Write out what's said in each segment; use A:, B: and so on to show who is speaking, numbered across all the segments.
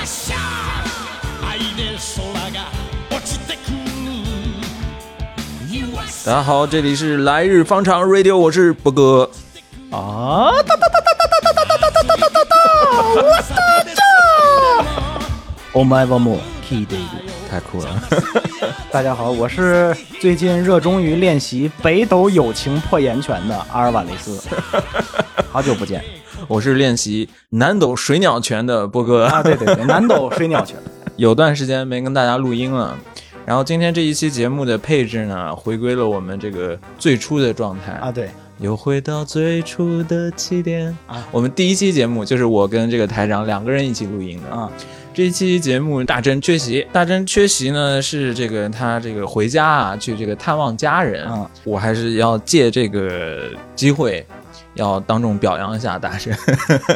A: っしゃ愛で空が落ちてくる You are
B: 大家好，这里是来日方长 Radio，我是波哥。
C: 啊！哒哒哒哒哒哒哒哒哒哒哒哒哒哒！我的这！お前はもう聞いている。
B: 太酷了！
C: 大家好，我是最近热衷于练习北斗友情破岩拳的阿尔瓦雷斯。好久不见
B: 我是练习南斗水鸟拳的波哥。
C: 啊！对对对，南斗水鸟拳。
B: 有段时间没跟大家录音了，然后今天这一期节目的配置呢，回归了我们这个最初的状态
C: 啊，对，
B: 又回到最初的起点
C: 啊
B: 我们第一期节目就是我跟这个台长两个人一起录音的
C: 啊。
B: 这一期节目大真缺席，大真缺席呢是这个他这个回家啊，去这个探望家人。
C: 啊
B: 我还是要借这个机会，要当众表扬一下大真，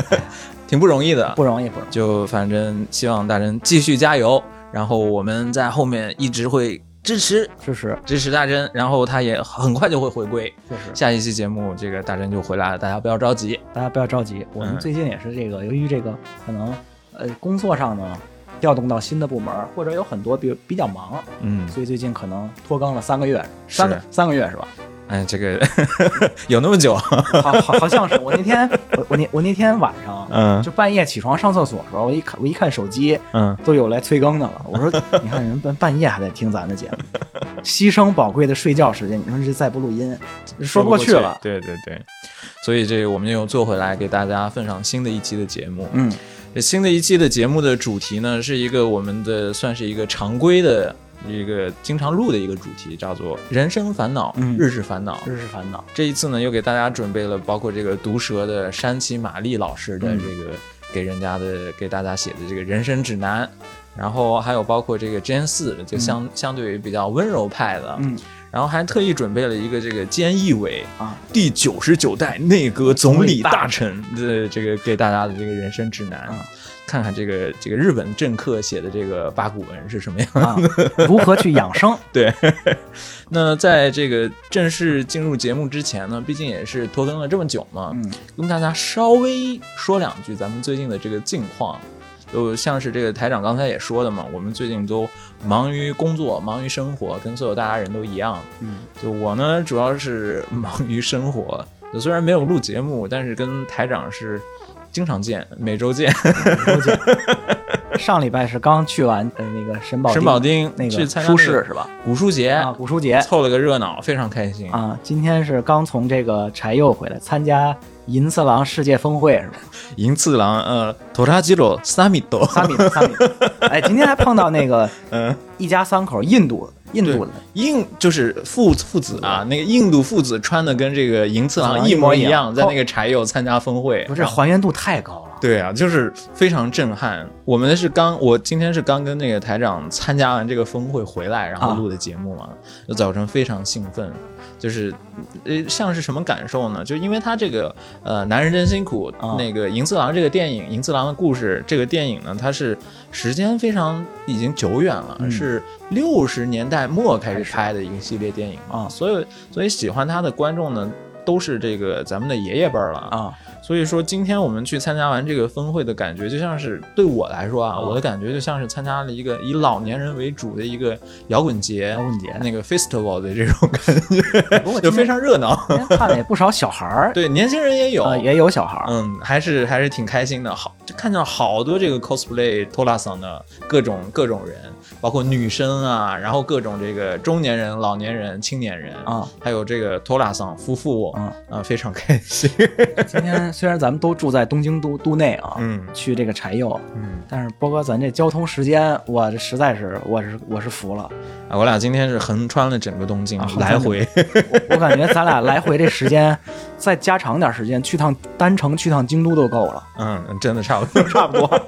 B: 挺不容易的。
C: 不容易，不容易。
B: 就反正希望大真继续加油，然后我们在后面一直会支持
C: 支持，
B: 支持大真，然后他也很快就会回归。
C: 确实，
B: 下一期节目这个大真就回来了，大家不要着急。
C: 大家不要着急。我们
B: 嗯
C: 最近也是这个，由于这个可能呃工作上呢调动到新的部门，或者有很多比比较忙，
B: 嗯，
C: 所以最近可能拖更了三个月，三个三个月是吧？
B: 哎，这个 有那么久？
C: 好好好像是我那天我我那我那天晚上，
B: 嗯
C: 就半夜起床上厕所的时候，我一看我一看手机，
B: 嗯，
C: 都有来催更的了。我说，你看人半半夜还在听咱的节目，牺牲宝贵的睡觉时间，你说这再不录音，说不过去了。
B: 对对对，所以这个我们又做回来，给大家奉上新的一期的节目。
C: 嗯，
B: 这新的一期的节目的主题呢，是一个我们的算是一个常规的一个经常录的一个主题，叫做人生烦恼、
C: 嗯。
B: 日式烦恼。
C: 日式烦恼，
B: 这一次呢，又给大家准备了包括这个毒舌的山崎玛丽老师的
C: 嗯。
B: 这个给人家的给大家写的这个人生指南，然后还有包括这个 Gen 四，就相、相对于比较温柔派的，
C: 嗯
B: 然后还特意准备了一个这个菅义伟
C: 啊，
B: 第九十九代内阁总理大臣的这个给大家的这个人生指南，
C: 啊
B: 看看这个这个日本政客写的这个八股文是什么样。
C: 啊，如何去养生？
B: 对，那在这个正式进入节目之前呢，毕竟也是拖更了这么久嘛，
C: 嗯
B: 跟大家稍微说两句咱们最近的这个近况。就像是这个台长刚才也说的嘛，我们最近都忙于工作，忙于生活，跟所有大家人都一样。
C: 嗯
B: 就我呢，主要是忙于生活。就虽然没有录节目，但是跟台长是经常见，每周见。
C: 每周姐，上礼拜是刚去完呃那个沈宝
B: 沈宝丁
C: 那个
B: 去参加
C: 书市是吧？
B: 古书节，
C: 啊，古书节
B: 凑了个热闹，非常开心。
C: 啊，今天是刚从这个柴又回来，参加银次郎世界峰会是吧？
B: 银次郎，呃，托拉基罗萨米多，
C: 萨米萨米，哎，今天还碰到那个
B: 嗯，
C: 一家三口，印度印度的
B: 印就是父父子啊，那个印度父子穿的跟这个银次郎
C: 啊
B: 一模一
C: 样
B: 样，在那个柴油参加峰会，
C: 不是还原度太高了。
B: 对啊，就是非常震撼。我们是刚，我今天是刚跟那个台长参加完这个峰会回来，然后
C: 啊
B: 录的节目嘛，就早晨非常兴奋，就是呃，像是什么感受呢？就因为他这个呃，男人真辛苦，
C: 啊
B: 那个银次郎这个电影，银次郎的故事这个电影呢，它是时间非常已经久远了，
C: 嗯
B: 是六十年代末开始拍的一个系列电影
C: 啊
B: 所以所以喜欢他的观众呢。都是这个咱们的爷爷辈儿了
C: 啊，
B: 所以说，今天我们去参加完这个峰会的感觉，就像是对我来说啊，
C: 啊
B: 我的感觉就像是参加了一个以老年人为主的一个摇滚节，
C: 摇滚节
B: 那个 festival 的这种感觉，就非常热闹。
C: 今天看了也不少小孩儿，
B: 对，年轻人也有，
C: 呃，也有小孩儿，
B: 嗯，还是还是挺开心的。好，就看到好多这个 cosplay 托拉桑的各种各种人，包括女生啊，然后各种这个中年人、老年人、青年人
C: 啊，
B: 还有这个托拉桑夫妇
C: 啊
B: 啊，非常开心。
C: 今天虽然咱们都住在东京都都内啊，
B: 嗯
C: 去这个柴又，
B: 嗯。
C: 但是波哥咱这交通时间，我这实在是我是我是服了，
B: 啊，我俩今天是横穿了整个东京，
C: 啊
B: 来回。
C: 我我感觉咱俩来回这时间再加长点时间，去趟单程去趟京都都够了，
B: 嗯，真的差不多。
C: 差不多。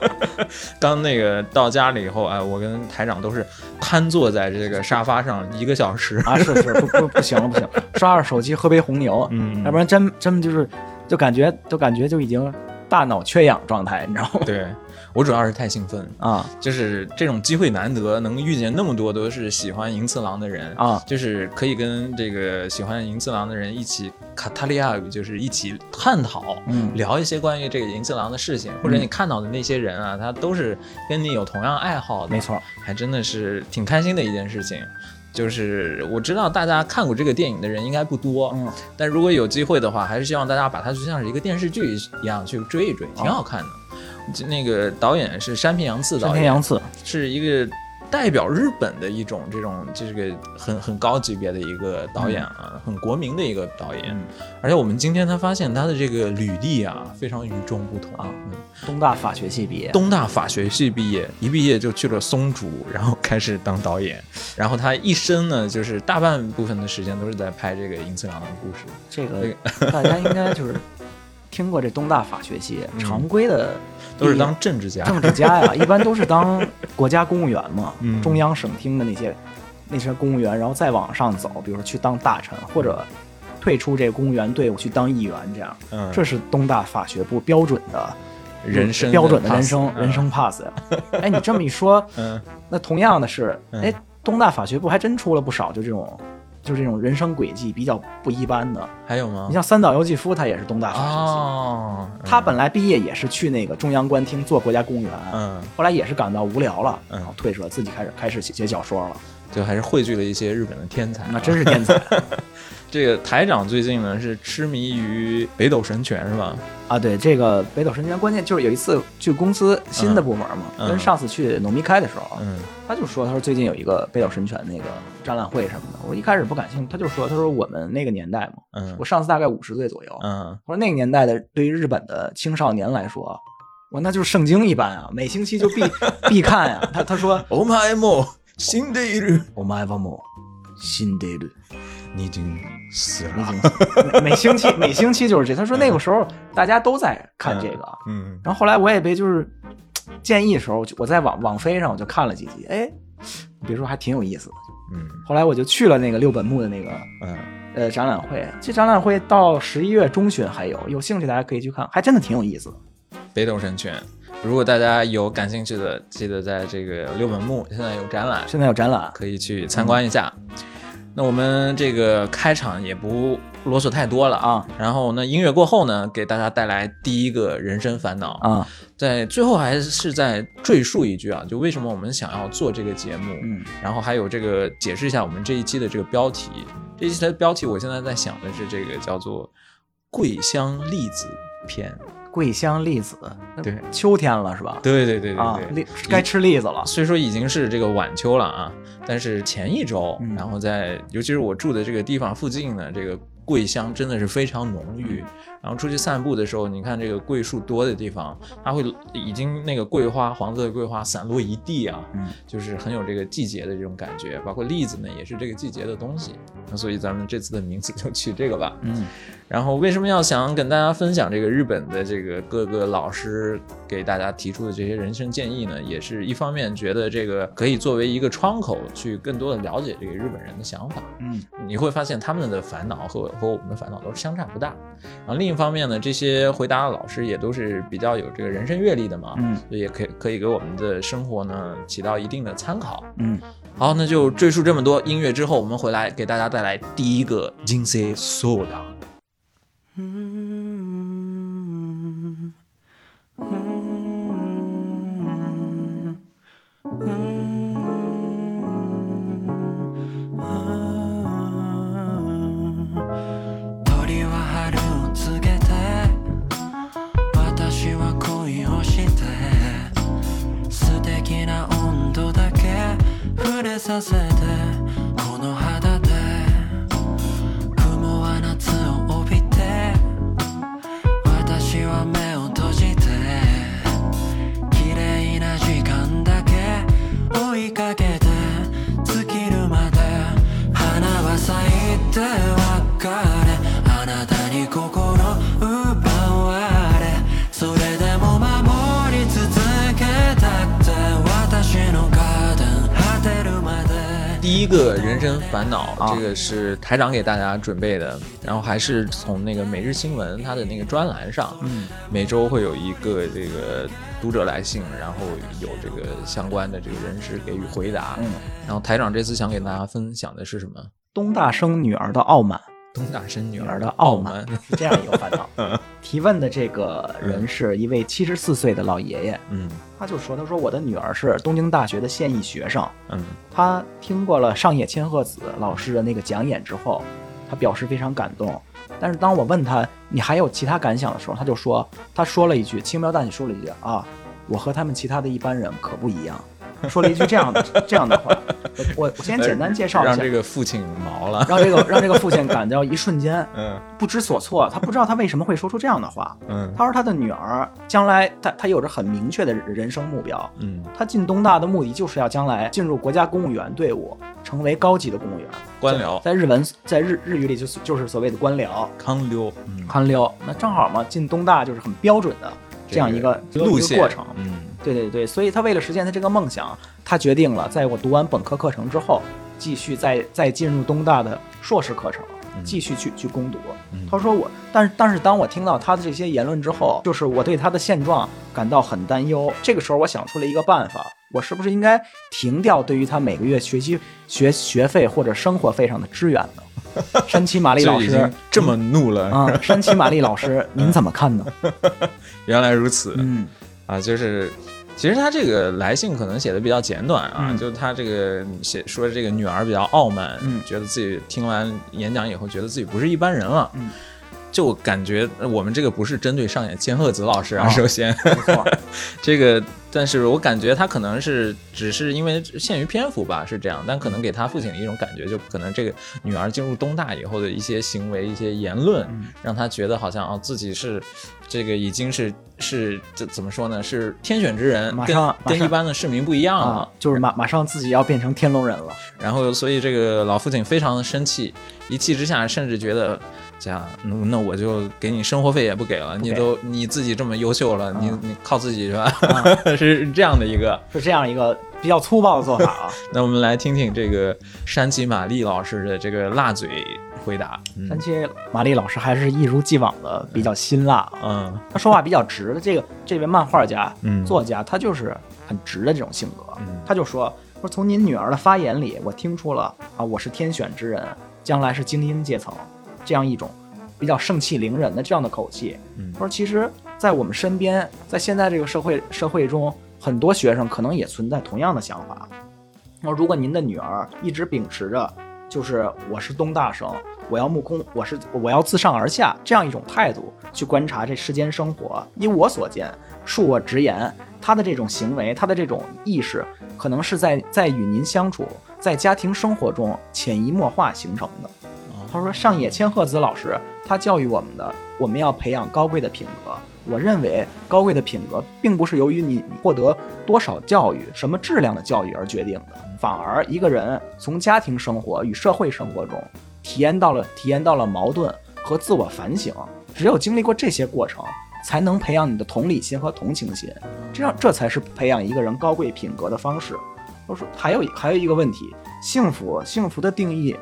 B: 刚那个到家里以后，哎，我跟台长都是瘫坐在这个沙发上一个小时。
C: 啊，是是，不不不行了不行，刷着手机喝杯红牛，
B: 嗯
C: 要不然真真就是就感觉就感觉就已经大脑缺氧状态，你知道吗？
B: 对我主要是太兴奋，
C: 啊
B: 就是这种机会难得，能遇见那么多都是喜欢银次郎的人
C: 啊
B: 就是可以跟这个喜欢银次郎的人一起卡塔利亚语，就是一起探讨，
C: 嗯
B: 聊一些关于这个银次郎的事情，或者你看到的那些人啊，他都是跟你有同样爱好的，
C: 没错，
B: 还真的是挺开心的一件事情。就是我知道大家看过这个电影的人应该不多，
C: 嗯，
B: 但如果有机会的话，还是希望大家把它就像是一个电视剧一样去追一追，挺好看的。这那个导演是山平洋次导演，
C: 山平洋次，
B: 是一个代表日本的一种这种这个很很高级别的一个导演啊，很国民的一个导演。
C: 嗯
B: 而且我们今天才发现他的这个履历啊，非常与众不同
C: 啊
B: 嗯
C: 东大法学系毕业，
B: 东大法学系毕业，一毕业就去了松竹，然后开始当导演。然后他一生呢，就是大半部分的时间都是在拍这个银次郎的故事。
C: 这个大家应该就是听过这东大法学系，常规的
B: 嗯都是当政治家，
C: 政治家呀，一般都是当国家公务员嘛，
B: 嗯。
C: 中央省厅的那些那些公务员，然后再往上走，比如说去当大臣，或者退出这个公务员队伍去当议员，这样，
B: 嗯，
C: 这是东大法学部标准的
B: 人生
C: 标准的人生
B: 嗯
C: 人生 pass 呀。哎，你这么一说，
B: 嗯。
C: 那同样的是，
B: 嗯。
C: 哎，东大法学部还真出了不少，就这种。就是这种人生轨迹比较不一般的，
B: 还有吗？
C: 你？像三岛由纪夫，他也是东大法学系，
B: 哦，
C: 他本来毕业也是去那个中央官厅做国家公务员，
B: 嗯，
C: 后来也是感到无聊了，
B: 嗯。
C: 然后退出了，自己开始开始写写小说了，
B: 就还是汇聚了一些日本的天才。啊。
C: 那真是天才
B: 这个台长最近呢是痴迷于北斗神拳是吧？
C: 啊！对这个北斗神拳，关键就是有一次去公司新的部门嘛，
B: 嗯
C: 跟上次去农密开的时候，
B: 嗯
C: 他就说，他说最近有一个北斗神拳那个展览会什么的，我一开始不感兴趣，他就说，他说我们那个年代嘛，
B: 嗯
C: 我上次大概五十岁左右，
B: 嗯，
C: 我说那个年代的对于日本的青少年来说，我那就是圣经一般啊，每星期就必必看呀、他他说，
B: お前も死んでいる，
C: 我们はもう死んでいる。
B: 你已经死了。
C: 每每星期每星期就是这。他说那个时候大家都在看这个，
B: 嗯
C: 然后后来我也被就是建议的时候，我在网网飞上我就看了几集，哎，别说还挺有意思的。
B: 嗯
C: 后来我就去了那个六本木的那个
B: 嗯，
C: 呃展览会，这展览会到十一月中旬还有，有兴趣大家可以去看，还真的挺有意思的。
B: 北斗神拳。如果大家有感兴趣的，记得在这个六本木现在有展览，
C: 现在有展览，
B: 可以去参观一下。那我们这个开场也不啰嗦太多了
C: 啊。
B: 然后那，音乐过后呢，给大家带来第一个人生烦恼。
C: 啊，
B: 在最后还是再赘述一句啊，就为什么我们想要做这个节目，
C: 嗯
B: 然后还有这个解释一下我们这一期的这个标题。这一期的标题，我现在在想的是这个叫做《桂香栗子篇》。
C: 桂香栗子，
B: 对
C: 秋天了是吧？
B: 对对对对
C: 啊，
B: 对，
C: 栗该吃栗子了。
B: 虽说已经是这个晚秋了啊，但是前一周，
C: 嗯
B: 然后在尤其是我住的这个地方附近呢，这个桂香真的是非常浓郁。然后出去散步的时候，你看这个桂树多的地方，它会已经那个桂花黄色的桂花散落一地啊，
C: 嗯，
B: 就是很有这个季节的这种感觉。包括栗子呢，也是这个季节的东西。那所以咱们这次的名字就取这个吧。
C: 嗯
B: 然后为什么要想跟大家分享这个日本的这个各个老师给大家提出的这些人生建议呢？也是一方面觉得这个可以作为一个窗口，去更多的了解这个日本人的想法。
C: 嗯
B: 你会发现他们的烦恼和和我们的烦恼都是相差不大。然后另一方面呢，这些回答的老师也都是比较有这个人生阅历的嘛，
C: 嗯
B: 所以也可以可以给我们的生活呢起到一定的参考。
C: 嗯，
B: 好，那就赘述这么多音乐之后，我们回来给大家带来第一个金色ソーダ。
D: 鳥 させて
B: 烦恼，
C: 啊
B: 这个是台长给大家准备的，然后还是从那个每日新闻它的那个专栏上，
C: 嗯，
B: 每周会有一个这个读者来信，然后有这个相关的这个人士给予回答。
C: 嗯，
B: 然后台长这次想给大家分享的是什么？
C: 东大生女儿的傲慢，
B: 东大生女
C: 女儿
B: 儿
C: 的傲
B: 慢
C: 慢。是这样一个烦恼。提问的这个人是一位七十四岁的老爷爷，
B: 嗯
C: 他就说：“他说我的女儿是东京大学的现役学生，
B: 嗯
C: 他听过了上野千鹤子老师的那个讲演之后，他表示非常感动。但是当我问他你还有其他感想的时候，他就说他说了一句轻描淡写说了一句啊，我和他们其他的一般人可不一样，说了一句这样的这样的话。我我我先简单介绍一下
B: 让这，个父亲毛了。
C: 让这个让这个父亲感到一瞬间
B: 嗯
C: 不知所措，他不知道他为什么会说出这样的话。
B: 嗯
C: 他说他的女儿将来他他有着很明确的人生目标，
B: 嗯，
C: 他进东大的目的就是要将来进入国家公务员队伍，成为高级的公务员。
B: 官僚
C: 在在日文在日日语里就是就是所谓的官僚
B: 康溜，嗯，
C: 官僚。那正好嘛，进东大就是很标准的这样一个一个
B: 路线
C: 过程。
B: 嗯
C: 对对对，所以他为了实现他这个梦想，他决定了在我读完本科课程之后，继续再再进入东大的硕士课程，继续去去攻读。
B: 嗯
C: 他说我，但是但是当我听到他的这些言论之后，就是我对他的现状感到很担忧。这个时候，我想出了一个办法，我是不是应该停掉对于他每个月学习学学费或者生活费上的支援呢？山崎玛丽老师
B: 这么怒了，
C: 啊，山崎玛丽老师，您怎么看呢？
B: 原来如此。
C: 嗯
B: 啊，就是其实他这个来信可能写的比较简短啊，
C: 嗯。
B: 就他这个写说这个女儿比较傲慢，
C: 嗯。
B: 觉得自己听完演讲以后，觉得自己不是一般人了。
C: 嗯。
B: 就感觉呃我们这个不是针对上演千鹤子老师啊，
C: 啊
B: 首先，这个，但是我感觉他可能是只是因为限于篇幅吧，是这样，但可能给他父亲的一种感觉，就可能这个女儿进入东大以后的一些行为、一些言论，
C: 嗯
B: 让他觉得好像哦自己是这个已经是是这怎么说呢？是天选之人，
C: 马
B: 跟
C: 上马上
B: 跟一般的市民不一样了。
C: 啊，就是马马上自己要变成天龙人了。
B: 然后，所以这个老父亲非常的生气，一气之下甚至觉得，这样，那那我就给你生活费也不给了，
C: 给
B: 你都你自己这么优秀了，你
C: 啊
B: 你靠自己是吧？
C: 啊
B: 是这样的一个。
C: 是这样一个比较粗暴的做法啊。
B: 那我们来听听这个山崎玛丽老师的这个辣嘴回答。嗯
C: 山崎玛丽老师还是一如既往的比较辛辣啊，
B: 嗯
C: 他说话比较直的。这个这位漫画家、
B: 嗯
C: 作家，他就是很直的这种性格。
B: 嗯
C: 他就说：“说从您女儿的发言里，我听出了啊，我是天选之人，将来是精英阶层，这样一种比较盛气凌人的这样的口气。
B: 嗯
C: 他说，其实，在我们身边，在现在这个社会社会中，很多学生可能也存在同样的想法。那如果您的女儿一直秉持着就是我是东大生，我要目空，我是我要自上而下这样一种态度去观察这世间生活。依我所见，恕我直言，他的这种行为，他的这种意识，可能是在在与您相处，在家庭生活中潜移默化形成的。他说，上野千鹤子老师他教育我们的，我们要培养高贵的品格。我认为高贵的品格并不是由于你获得多少教育、什么质量的教育而决定的，反而一个人从家庭生活与社会生活中体验到了体验到了矛盾和自我反省。只有经历过这些过程，才能培养你的同理心和同情心，这样这才是培养一个人高贵品格的方式。我说还有还有一个问题，幸福幸福的定义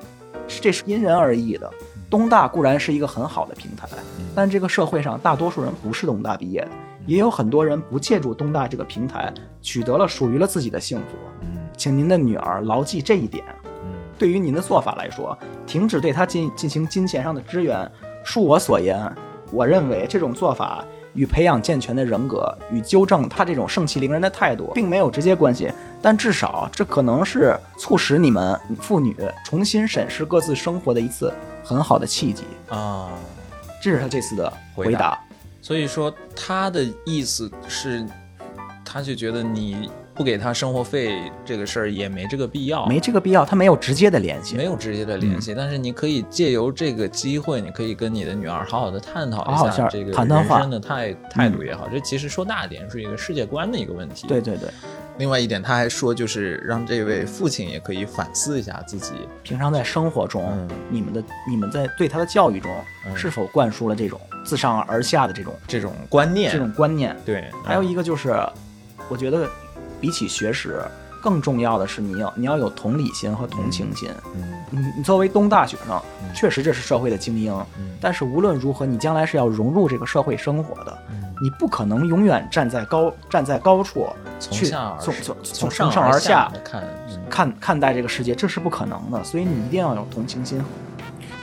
C: 这是因人而异的。东大固然是一个很好的平台，但这个社会上大多数人不是东大毕业的，也有很多人不借助东大这个平台取得了属于了自己的幸福。
B: 嗯
C: 请您的女儿牢记这一点。
B: 嗯
C: 对于您的做法来说，停止对她进进行金钱上的支援，恕我所言，我认为这种做法与培养健全的人格与纠正他这种盛气凌人的态度并没有直接关系，但至少这可能是促使你们父女重新审视各自生活的一次很好的契机。
B: 啊，
C: 这是他这次的回答。
B: 回答所以说他的意思是，他就觉得你不给他生活费这个事儿也没这个必要，
C: 没这个必要，他没有直接的联系。
B: 没有直接的联系，但是你可以借由这个机会，你可以跟你的女儿好好的探讨一下这个人生的态态度也好，这其实说大点是一个世界观的一个问题。
C: 对，对对，
B: 另外一点他还说，就是让这位父亲也可以反思一下自己。
C: 平常在生活中，
B: 嗯
C: 你们的你们在对他的教育中，
B: 嗯
C: 是否灌输了这种自上而下的这种
B: 这种观念，
C: 这种观念？
B: 对，
C: 还有
B: 嗯
C: 一个就是，我觉得比起学识，更重要的是你要你要有同理心和同情心。
B: 嗯
C: 你你作为东大学生
B: 嗯，
C: 确实这是社会的精英，
B: 嗯。
C: 但是无论如何，你将来是要融入这个社会生活的，
B: 嗯。
C: 你不可能永远站在高站在高处去
B: 从
C: 从从
B: 从
C: 从
B: 上
C: 而
B: 下看，嗯。
C: 看看待这个世界，这是不可能的。所以你一定要有同情心、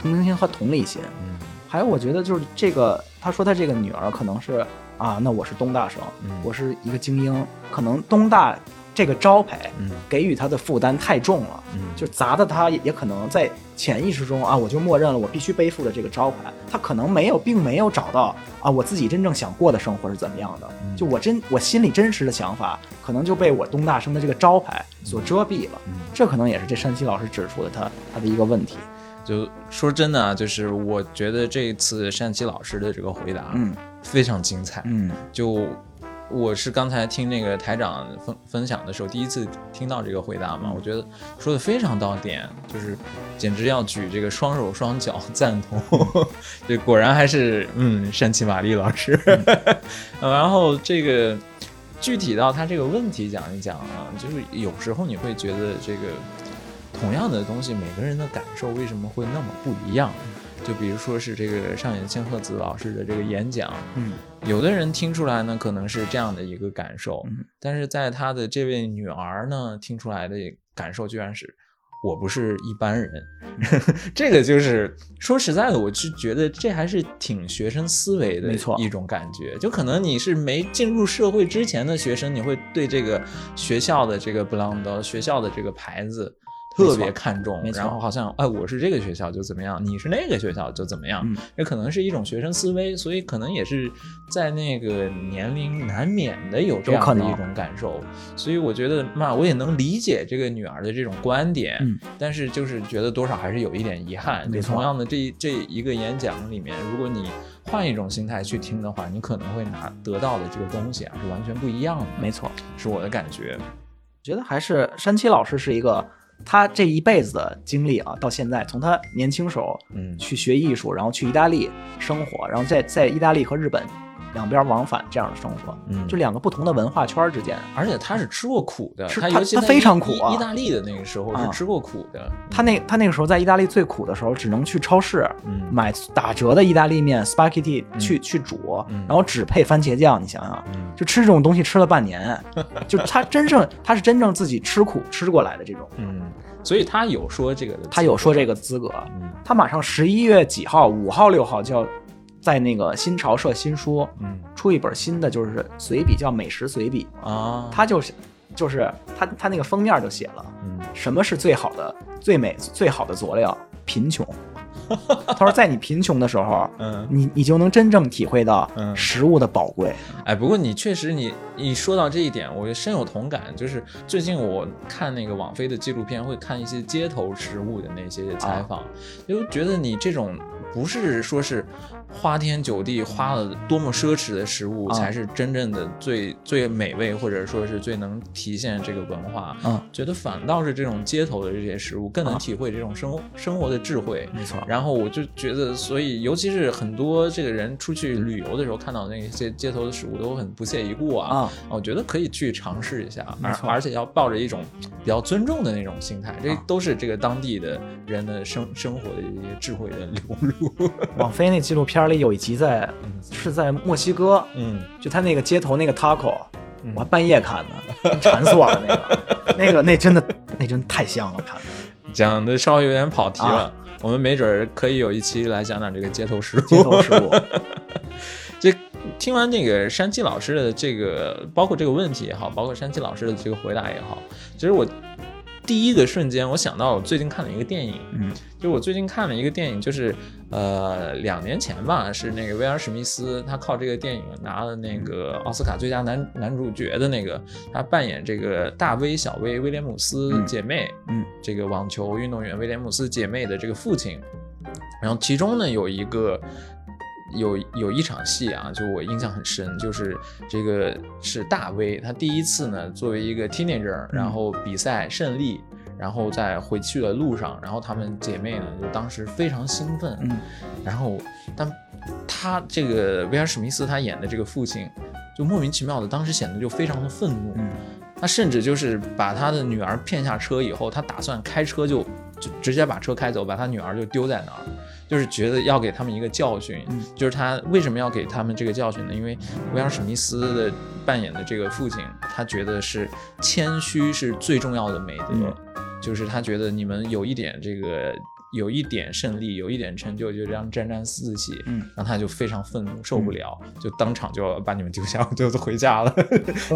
C: 同情心和同理心。
B: 嗯。
C: 还有，我觉得就是这个，他说他这个女儿可能是啊，那我是东大生，
B: 嗯。
C: 我是一个精英，可能东大这个招牌
B: 嗯。
C: 给予他的负担太重了，
B: 嗯。
C: 就砸的他也也可能在潜意识中啊，我就默认了我必须背负着这个招牌，他可能没有，并没有找到啊我自己真正想过的生活是怎么样的，
B: 嗯。
C: 就我真我心里真实的想法，可能就被我东大生的这个招牌所遮蔽了，
B: 嗯。
C: 这可能也是这山西老师指出的他他的一个问题，
B: 就说真的啊，就是我觉得这一次单琪老师的这个回答，
C: 嗯。
B: 非常精彩。
C: 嗯。
B: 就我是刚才听那个台长分分享的时候，第一次听到这个回答嘛，
C: 嗯
B: 我觉得说的非常到点，就是简直要举这个双手双脚赞同。这果然还是嗯，山崎玛丽老师。呃 然后这个具体到他这个问题讲一讲啊，就是有时候你会觉得这个同样的东西，每个人的感受为什么会那么不一样？就比如说是这个上野千鹤子老师的这个演讲，
C: 嗯
B: 有的人听出来呢，可能是这样的一个感受，
C: 嗯
B: 但是在他的这位女儿呢，听出来的感受居然是。我不是一般人，这个就是说实在的，我是觉得这还是挺学生思维的
C: 没错
B: 一种感觉。就可能你是没进入社会之前的学生，你会对这个学校的这个 belong 学校的这个牌子特别看重，然后好像哎，我是这个学校就怎么样，你是那个学校就怎么样，
C: 嗯
B: 这可能是一种学生思维，所以可能也是在那个年龄难免的有这样的一种感受，所以我觉得嘛，我也能理解这个女儿的这种观点，
C: 嗯
B: 但是就是觉得多少还是有一点遗憾。就同样的这这一个演讲里面，如果你换一种心态去听的话，你可能会拿得到的这个东西啊是完全不一样的，
C: 没错。
B: 是我的感觉。
C: 觉得还是山七老师是一个，他这一辈子的经历啊，到现在从他年轻时候
B: 嗯。
C: 去学艺术，然后去意大利生活，然后在在意大利和日本两边往返这样的生活，
B: 嗯
C: 就两个不同的文化圈之间，
B: 而且他是吃过苦的，
C: 他
B: 他
C: 非常苦啊
B: 意意大利的那个时候是
C: 啊
B: 吃过苦的。
C: 他那他那个时候在意大利最苦的时候，只能去超市
B: 嗯
C: 买打折的意大利面 spaghetti 去去煮，
B: 嗯
C: 然后只配番茄酱，你想想，
B: 嗯
C: 就吃这种东西吃了半年，就他真正他是真正自己吃苦吃过来的这种，
B: 嗯，所以他有说这个
C: 他有说这个资格，
B: 嗯
C: 他马上十一月几号，五号六号就要在那个新潮社新书
B: 嗯
C: 出一本新的就是随笔，叫美食随笔，
B: 啊，
C: 他就是就是他他那个封面就写了。
B: 嗯
C: 什么是最好的、最美、最好的佐料？贫穷。他说，在你贫穷的时候，
B: 嗯
C: 你你就能真正体会到
B: 嗯
C: 食物的宝贵。
B: 哎，不过你确实你你说到这一点，我深有同感。就是最近我看那个网飞的纪录片，会看一些街头食物的那些采访，就觉得你这种不是说是花天酒地花了多么奢侈的食物，
C: 啊
B: 才是真正的最最美味，或者说是最能体现这个文化。
C: 嗯，
B: 觉得反倒是这种街头的这些食物更能
C: 啊
B: 体会这种生活生活的智慧。
C: 没错。
B: 然后我就觉得，所以尤其是很多这个人出去旅游的时候，看到那些街头的食物都很不屑一顾啊。
C: 啊
B: 我觉得可以去尝试一下，而而且要抱着一种比较尊重的那种心态，这
C: 啊
B: 都是这个当地的人的生生活的一些智慧的流露。
C: 网飞那纪录片里有一集在是在墨西哥，
B: 嗯，
C: 就他那个街头那个 taco，
B: 嗯
C: 我还半夜看的，馋死我了那个，那个那真的那真的太香了，看的
B: 讲的稍微有点跑题了。
C: 啊
B: 我们没准儿可以有一期来讲讲这个街头食物。
C: 街头食物。
B: 这听完这个山鸡老师的这个，包括这个问题也好，包括山鸡老师的这个回答也好，其实我第一个瞬间我想到我最近看了一个电影，
C: 嗯，
B: 就我最近看了一个电影，就是呃两年前吧，是那个威尔史密斯，他靠这个电影拿了那个奥斯卡最佳男男主角的那个，他扮演这个大威小威威廉姆斯
C: 嗯。
B: 姐妹，
C: 嗯，
B: 这个网球运动员威廉姆斯姐妹的这个父亲，然后其中呢有一个。有有一场戏啊，就我印象很深，就是这个是大威，他第一次呢作为一个 teenager，然后比赛胜利，然后在回去的路上，然后她们姐妹呢就当时非常兴奋，
C: 嗯。
B: 然后但他这个威尔史密斯他演的这个父亲，就莫名其妙的当时显得就非常的愤怒，
C: 嗯。
B: 他甚至就是把他的女儿骗下车以后，他打算开车就就直接把车开走，把他女儿就丢在那儿，就是觉得要给他们一个教训。
C: 嗯
B: 就是他为什么要给他们这个教训呢？因为威尔史密斯的扮演的这个父亲，他觉得是谦虚是最重要的美德，
C: 嗯
B: 就是他觉得你们有一点这个。有一点胜利，有一点成就，就这样沾沾自喜，
C: 嗯，
B: 然后他就非常愤怒，受不了，就当场就要把你们丢下，就回家了，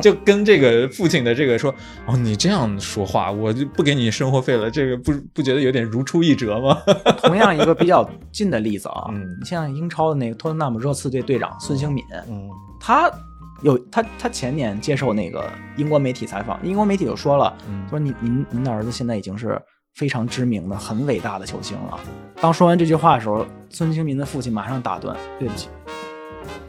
B: 就跟这个父亲的这个说，哦，你这样说话，我就不给你生活费了，这个不不觉得有点如出一辙吗？
C: 同样一个比较近的例子啊，
B: 嗯
C: 你像英超的那个托特纳姆热刺队队长孙兴敏，
B: 嗯
C: 他有他他前年接受那个英国媒体采访，英国媒体就说了，
B: 嗯。
C: 说您您您的儿子现在已经是非常知名的、很伟大的球星了。当说完这句话的时候，孙兴民的父亲马上打断：“对不起，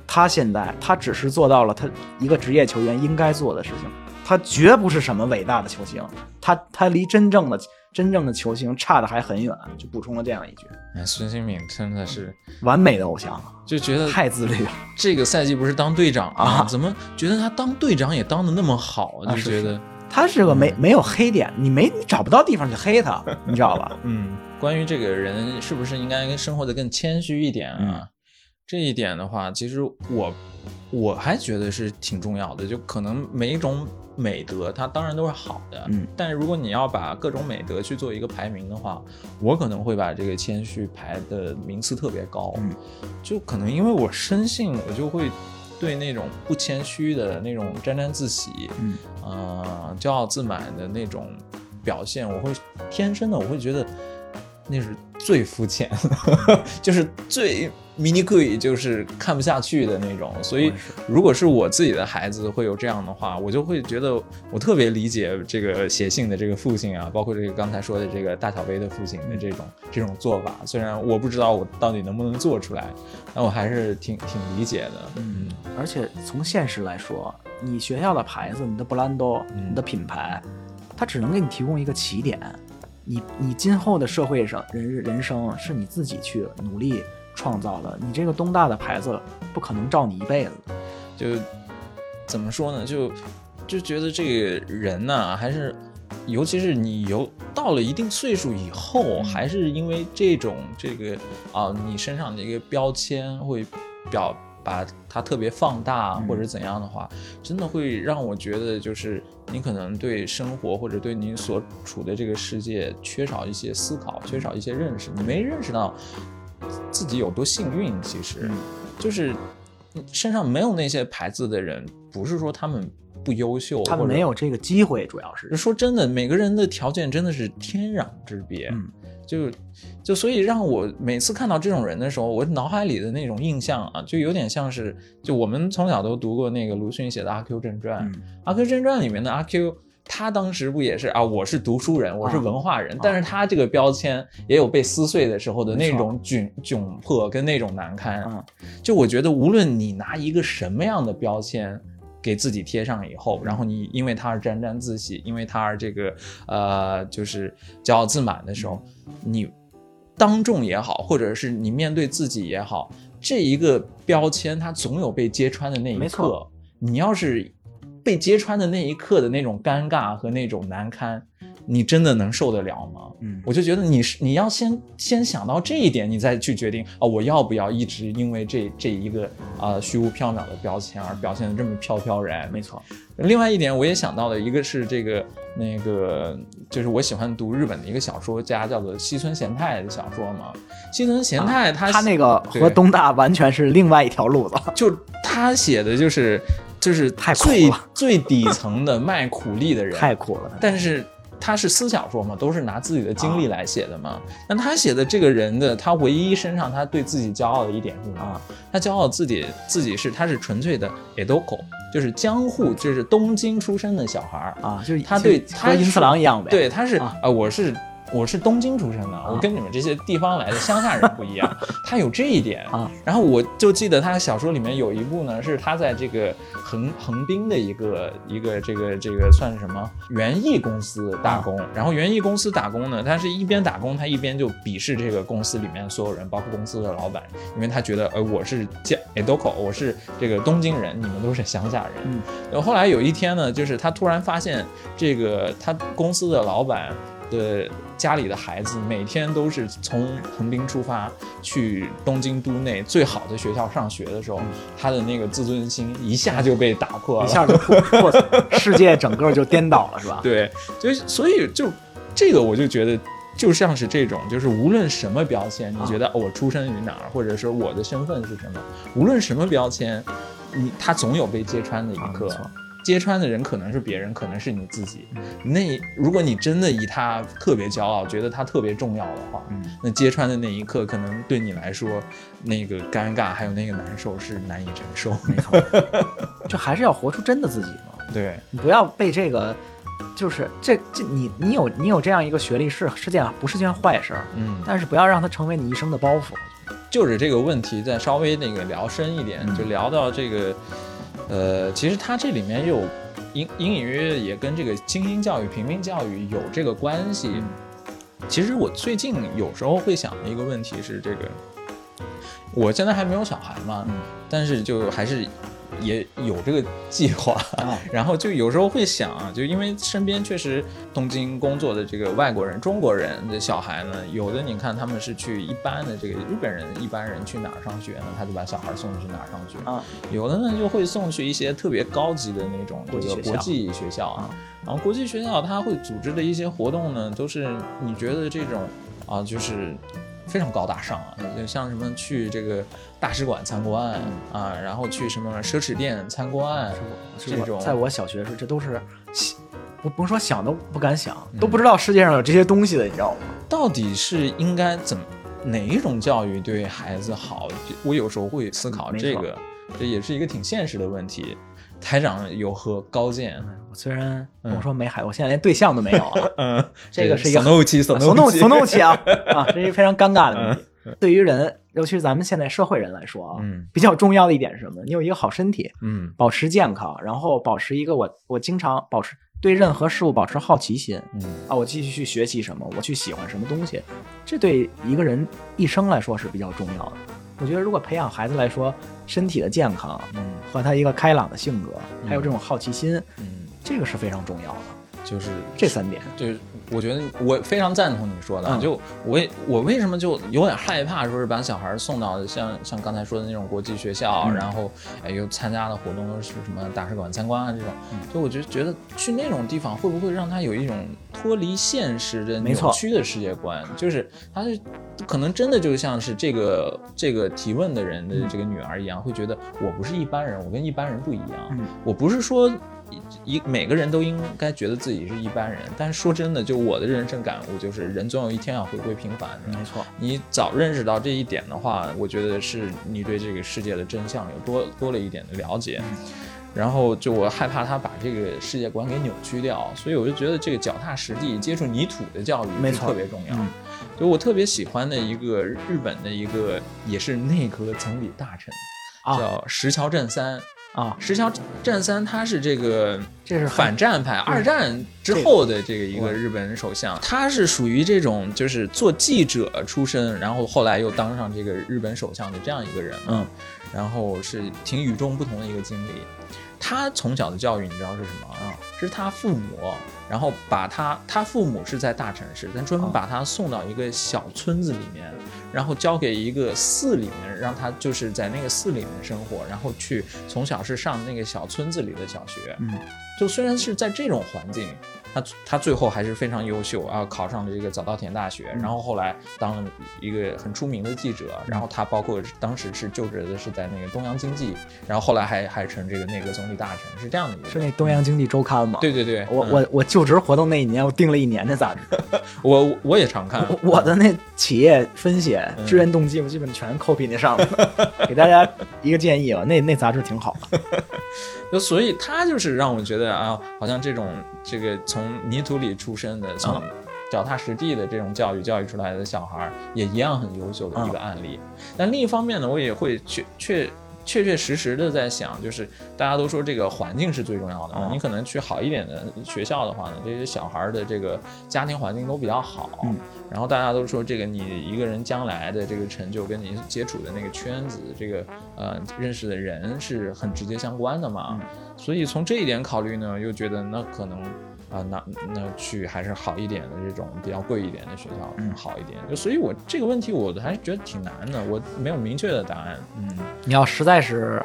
C: 他现在他只是做到了他一个职业球员应该做的事情，他绝不是什么伟大的球星，他他离真正的真正的球星差的还很远。”就补充了这样一句：
B: 哎，孙兴敏真的是
C: 完美的偶像，
B: 就觉得
C: 太自律了。
B: 这个赛季不是当队长
C: 啊
B: 怎么觉得他当队长也当的那么好？
C: 啊
B: 就是觉得，
C: 他是个没没有黑点，你没你找不到地方去黑他，你知道吧？
B: 嗯，关于这个人是不是应该生活的更谦虚一点啊？
C: 嗯
B: 这一点的话，其实我我还觉得是挺重要的。就可能每一种美德，它当然都是好的，
C: 嗯，
B: 但是如果你要把各种美德去做一个排名的话，我可能会把这个谦虚排的名次特别高。
C: 嗯，
B: 就可能因为我生性，我就会对那种不谦虚的那种沾沾自喜，
C: 嗯，
B: 呃，骄傲自满的那种表现，我会天生的，我会觉得那是最肤浅，就是最 mini 贵，就是看不下去的那种。所以如果是我自己的孩子会有这样的话，我就会觉得我特别理解这个写信的这个父亲啊，包括这个刚才说的这个大小杯的父亲的这种 这种做法。虽然我不知道我到底能不能做出来，但我还是挺挺理解的。嗯
C: 而且从现实来说，你学校的牌子、你的布兰多、
B: 嗯
C: 你的品牌，它只能给你提供一个起点。你你今后的社会上人人生是你自己去努力创造的，你这个东大的牌子不可能罩你一辈子。
B: 就怎么说呢？就就觉得这个人呢、还是尤其是你有到了一定岁数以后，还是因为这种这个啊、你身上的一个标签会表把它特别放大，
C: 嗯
B: 或者怎样的话，真的会让我觉得就是你可能对生活或者对你所处的这个世界缺少一些思考，缺少一些认识，你没认识到自己有多幸运，其实。
C: 嗯
B: 就是嗯身上没有那些牌子的人，不是说他们不优秀，
C: 他们没有这个机会，主要是。
B: 说真的，每个人的条件真的是天壤之别。
C: 嗯
B: 就就所以让我每次看到这种人的时候，我脑海里的那种印象啊，就有点像是就我们从小都读过那个鲁迅写的《阿 Q 正传》
C: 嗯
B: 阿 Q 正传》里面的阿 Q。他当时不也是啊？我是读书人，我是文化人，
C: 啊
B: 但是他这个标签也有被撕碎的时候的那种窘窘迫跟那种难堪。
C: 嗯
B: 就我觉得，无论你拿一个什么样的标签给自己贴上以后，然后你因为他而沾沾自喜，因为他而这个呃，就是骄傲自满的时候，你当众也好，或者是你面对自己也好，这一个标签它总有被揭穿的那一刻。你要是被揭穿的那一刻的那种尴尬和那种难堪，你真的能受得了吗？
C: 嗯
B: 我就觉得你是你要先先想到这一点，你再去决定啊、我要不要一直因为这这一个啊、虚无缥缈的标签而表现的这么飘飘然。
C: 没错。
B: 另外一点，我也想到了，一个是这个那个，就是我喜欢读日本的一个小说家，叫做西村贤太的小说嘛。西村贤太他、
C: 啊他那个和东大完全是另外一条路子。
B: 就他写的就是就是
C: 太苦
B: 最
C: 了
B: 最底层的卖苦力的人，
C: 太苦了，
B: 但是他是思想说嘛，都是拿自己的经
C: 啊
B: 历来写的嘛。那、他写的这个人的，他唯一身上他对自己骄傲的一点是什么？
C: 啊
B: 他骄傲自己自己是他是纯粹的 edoko，就是江户，就是东京出生的小孩儿。
C: 啊，就是
B: 他对
C: 就
B: 他
C: 和银次郎一样呗。
B: 对，他是
C: 啊
B: 啊、我是我是东京出生的，我跟你们这些地方来的乡下人不一样，他有这一点
C: 啊。
B: 然后我就记得他小说里面有一部呢，是他在这个横横滨的一个一个这个这个算是什么园艺公司打工。然后园艺公司打工呢，他是一边打工，他一边就鄙视这个公司里面所有人，包括公司的老板，因为他觉得呃我是江 Edoko，我是这个东京人，你们都是乡下人。
C: 嗯。
B: 然后后来有一天呢，就是他突然发现这个他公司的老板。的家里的孩子每天都是从横滨出发去东京都内最好的学校上学的时候，他的那个自尊心一下就被打破了，
C: 一下就破破，世界整个就颠倒了，是吧？
B: 对，就所以就这个我就觉得就像是这种，就是无论什么标签，你觉得我出生于哪儿，或者说我的身份是什么，无论什么标签，你他总有被揭穿的一刻。揭穿的人可能是别人，可能是你自己。那如果你真的以他特别骄傲，觉得他特别重要的话，那揭穿的那一刻，可能对你来说，那个尴尬还有那个难受是难以承受。
C: 没错，就还是要活出真的自己嘛。
B: 对
C: 你不要被这个，就是这这你你有你有这样一个学历是是件不是件坏事儿，
B: 嗯，
C: 但是不要让它成为你一生的包袱。
B: 就是这个问题再稍微那个聊深一点，就聊到这个。呃，其实它这里面有隐隐隐约约也跟这个精英教育、平民教育有这个关系。其实我最近有时候会想的一个问题是，这个我现在还没有小孩嘛，但是就还是。也有这个计划，然后就有时候会想啊，就因为身边确实东京工作的这个外国人、中国人的小孩呢，有的你看他们是去一般的这个日本人一般人去哪儿上学呢，他就把小孩送去哪儿上学。
C: 啊，
B: 有的呢就会送去一些特别高级的那种这个国际学校啊，然后国际学校他会组织的一些活动呢，都是你觉得这种啊，就是。非常高大上啊，就像什么去这个大使馆参观啊，然后去什么奢侈店参观，这种，
C: 在我小学时候，这都是不甭说想都不敢想，都不知道世界上有这些东西的，你知道吗？
B: 到底是应该怎么哪一种教育对孩子好？我有时候会思考这个，这也是一个挺现实的问题。台长有何高见？
C: 我虽然我说没孩子，我现在连对象都没有啊。
B: 嗯，
C: 这个是一个
B: 怒气，
C: 怂怒气，怂怒气啊 啊！这是一个非常尴尬的问题。对于人，尤其是咱们现在社会人来说啊，比较重要的一点是什么？你有一个好身体，
B: 嗯，
C: 保持健康，然后保持一个我我经常保持对任何事物保持好奇心，
B: 嗯
C: 啊，我继续去学习什么，我去喜欢什么东西，这对一个人一生来说是比较重要的。我觉得，如果培养孩子来说，身体的健康，
B: 嗯，
C: 和他一个开朗的性格，还有这种好奇心，
B: 嗯，
C: 这个是非常重要的。
B: 就是
C: 这三点，
B: 就是我觉得我非常赞同你说的。就我我为什么就有点害怕，说是把小孩送到像像刚才说的那种国际学校，然后哎又参加的活动都是什么大使馆参观啊这种，就我就觉得去那种地方会不会让他有一种脱离现实的扭曲的世界观？就是他是可能真的就像是这个这个提问的人的这个女儿一样，会觉得我不是一般人，我跟一般人不一样，我不是说。一每个人都应该觉得自己是一般人，但是说真的，就我的人生感悟就是，人总有一天要回归平凡。
C: 没错，
B: 你早认识到这一点的话，我觉得是你对这个世界的真相有多多了一点的了解。然后就我害怕他把这个世界观给扭曲掉，所以我就觉得这个脚踏实地、接触泥土的教育没错特别重要。就我特别喜欢的一个日本的一个也是内阁总理大臣，叫石桥正三。
C: 啊，
B: 石桥战三他是这个，
C: 这是
B: 反战派，二战之后的这个一个日本首相，他是属于这种就是做记者出身，然后后来又当上这个日本首相的这样一个人，
C: 嗯，
B: 然后是挺与众不同的一个经历。他从小的教育你知道是什么啊？是他父母，然后把他，他父母是在大城市，但专门把他送到一个小村子里面。然后交给一个寺里面，让他就是在那个寺里面生活，然后去从小是上那个小村子里的小学，
C: 嗯，
B: 就虽然是在这种环境。他他最后还是非常优秀啊，考上了这个早稻田大学，然后后来当了一个很出名的记者，然后他包括当时是就职的是在那个东洋经济，然后后来还还成这个内阁总理大臣，是这样的一个。
C: 是那东洋经济周刊吗？
B: 对对对，
C: 我我我就职活动那一年，我订了一年的杂志，
B: 我我也常看，
C: 我的那企业分析、志愿动机，我基本全 copy 那上面，给大家一个建议吧，那那杂志挺好的。
B: 就所以他就是让我觉得啊，好像这种这个从泥土里出生的，从脚踏实地的这种教育教育出来的小孩儿，也一样很优秀的一个案例。但另一方面呢，我也会确确确确实实的在想，就是大家都说这个环境是最重要的你可能去好一点的学校的话呢，这些小孩儿的这个家庭环境都比较好，
C: 嗯。
B: 然后大家都说这个你一个人将来的这个成就跟你接触的那个圈子，这个呃认识的人是很直接相关的嘛，所以从这一点考虑呢，又觉得那可能。啊，那那去还是好一点的这种比较贵一点的学校
C: 嗯
B: 好一点，就所以我这个问题我还是觉得挺难的，我没有明确的答案。嗯
C: 你要实在是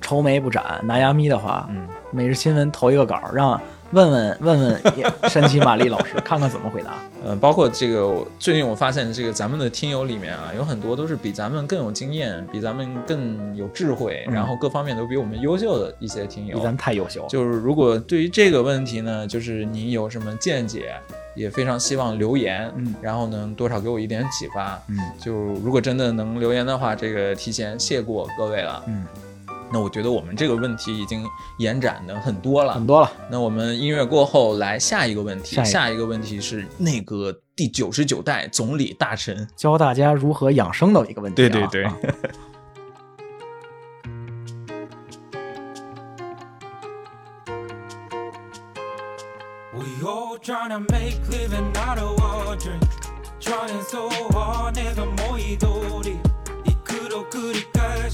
C: 愁眉不展、拿牙咪的话，
B: 嗯，
C: 每日新闻投一个稿，让问问问问山崎玛丽老师，看看怎么回答。
B: 呃，包括这个，我最近我发现这个咱们的听友里面啊，有很多都是比咱们更有经验，比咱们更有智慧，
C: 嗯
B: 然后各方面都比我们优秀的一些听友
C: 比。咱们太优秀，
B: 就是如果对于这个问题呢，就是您有什么见解，也非常希望留言，
C: 嗯
B: 然后能多少给我一点启发。
C: 嗯
B: 就如果真的能留言的话，这个提前谢过各位了。
C: 嗯，
B: 那我觉得我们这个问题已经延展的很多了。
C: 很多了
B: 那我们音乐过后来下一个问题
C: 下一个
B: 问题是那个第九十九代总理大臣
C: 教大家如何养生的一个问题
B: 对对对
D: tryna make living out of our dream. trying so hard never more easily could